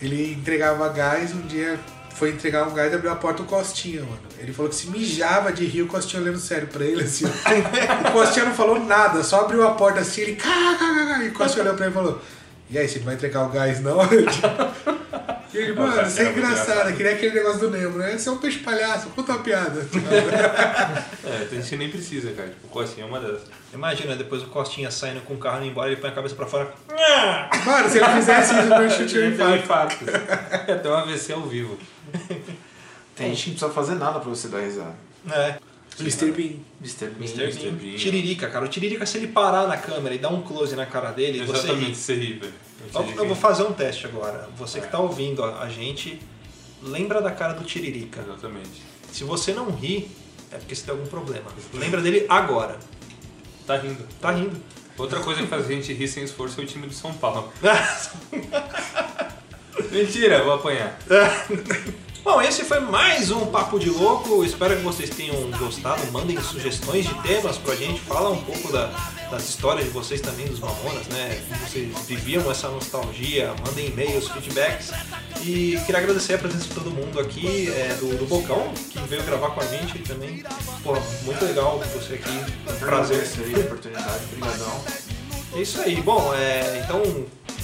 Ele entregava gás, um dia foi entregar um gás e abriu a porta o Costinha, mano. Ele falou que se mijava de rir, o Costinha olhando sério pra ele, assim. o Costinha não falou nada, só abriu a porta assim, ele. E o Costinha olhou pra ele e falou: E aí, você não vai entregar o gás, não? E ele, mano, isso é engraçado, é que nem aquele negócio do Nemo, né? Você é um peixe palhaço, conta uma piada. É, tem gente que nem precisa, cara. Tipo, o Costinha é uma dessas. Imagina, depois o Costinha saindo com o carro indo embora, ele põe a cabeça pra fora. Mano, se ele fizesse isso, eu chute um infarto. infarto. Até um AVC ao vivo. Tem gente que não precisa fazer nada pra você dar risada. É. Mr. Bean. Mr. Bean. Mr. Bean. Tiririca, cara. O Tiririca, se ele parar na câmera e dar um close na cara dele, você ri. Exatamente, você ri, velho. Eu, eu vou fazer um teste agora. Você que tá ouvindo a, a gente, lembra da cara do Tiririca. Exatamente. Se você não ri, é porque você tem algum problema. Lembra dele agora. Tá rindo. Tá rindo. Outra coisa que faz a gente rir sem esforço é o time do São Paulo. Mentira, vou apanhar. Bom, esse foi mais um Papo de Louco. Espero que vocês tenham gostado. Mandem sugestões de temas pra gente. Fala um pouco da- das histórias de vocês também, dos Mamonas, né? Como vocês viviam essa nostalgia. Mandem e-mails, feedbacks. E queria agradecer a presença de todo mundo aqui, é, do, do Bocão, que veio gravar com a gente também. Pô, muito legal você aqui. Um prazer. Aí a oportunidade. Obrigadão. É isso aí. Bom, é, então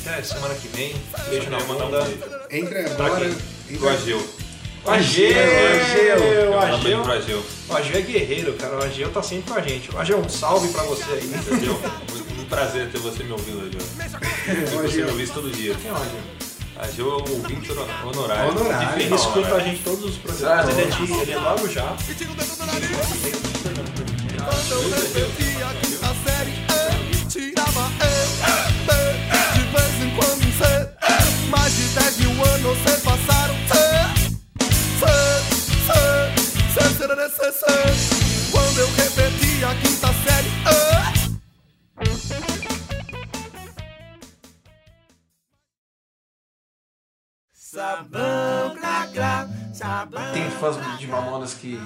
até semana que vem. Beijo na um bunda. beijo. Entra Pra agora. entra- Do. O Ageu! Eu O Ageu! pro Ageu. O Ageu é guerreiro, cara. O Ageu tá sempre com a gente. O Ageu, um salve pra você aí. Ageu, um prazer ter você me ouvindo, Ageu. Eu você me ouvisse todo dia. Quem é o Ageu? Ageu é o ouvinte honorário. Honorário. Ele escuta a gente todos os programas. Ele é, de, ele é logo já. A série E tirava E, B, de vez em quando. Mais de 10 mil anos se sabão, crá, sabão. Tem fãs de Mamonas que.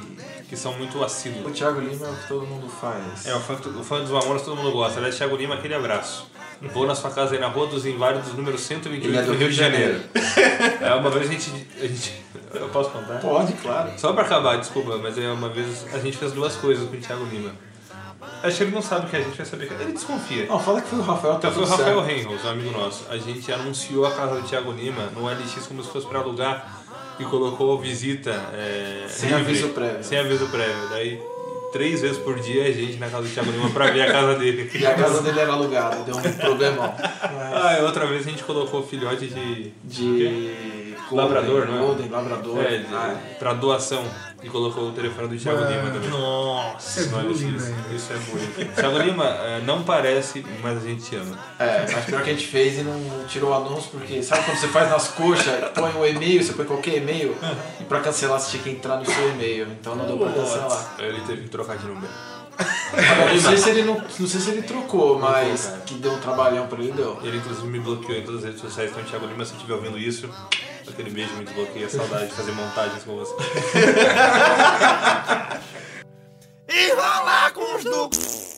Que são muito assíduos. O Thiago Lima é o que todo mundo faz. É, o fã, o fã dos Mamonas todo mundo gosta. Aliás, Thiago Lima, aquele abraço. Vou na sua casa aí na Rua dos Inválidos, número 128, Ele é do Rio de Janeiro. é, uma vez a gente, a gente. Eu posso contar? Pode, claro. Só pra acabar, desculpa, mas é uma vez a gente fez duas coisas com o Thiago Lima. Acho que ele não sabe que a gente vai saber. Ele desconfia. Não, fala que foi o Rafael, tá foi o Rafael. Reinholz, um amigo nosso. A gente anunciou a casa do Thiago Lima no LX como se fosse pra alugar e colocou visita. é, Sem livre, aviso prévio. Sem aviso prévio. Daí, três vezes por dia a gente na casa do Thiago Lima pra ver a casa dele. E a casa dele era alugada, deu um problemão. Ah, e outra vez a gente colocou filhote de. De. Labrador, não é? Golden, Labrador. É, de, Ah, pra doação. E colocou o telefone do Thiago. Lima também. Nossa. Isso é Olha isso, isso é bullying. Thiago Lima, é, não parece, mas a gente ama. É, mas pior que a gente fez e não tirou o anúncio, porque sabe quando você faz nas coxas, põe um e-mail, você põe qualquer e-mail, e pra cancelar você tinha que entrar no seu e-mail, então não deu pra cancelar. Ele teve que trocar de número. Agora, não sei se ele não, não sei se ele trocou, mas que deu um trabalhão pra ele deu. Ele inclusive me bloqueou em todas as redes sociais, então Thiago Lima, se estiver ouvindo isso, aquele beijo me desbloqueia, saudade de fazer montagens com você. Enrolar com os ducos.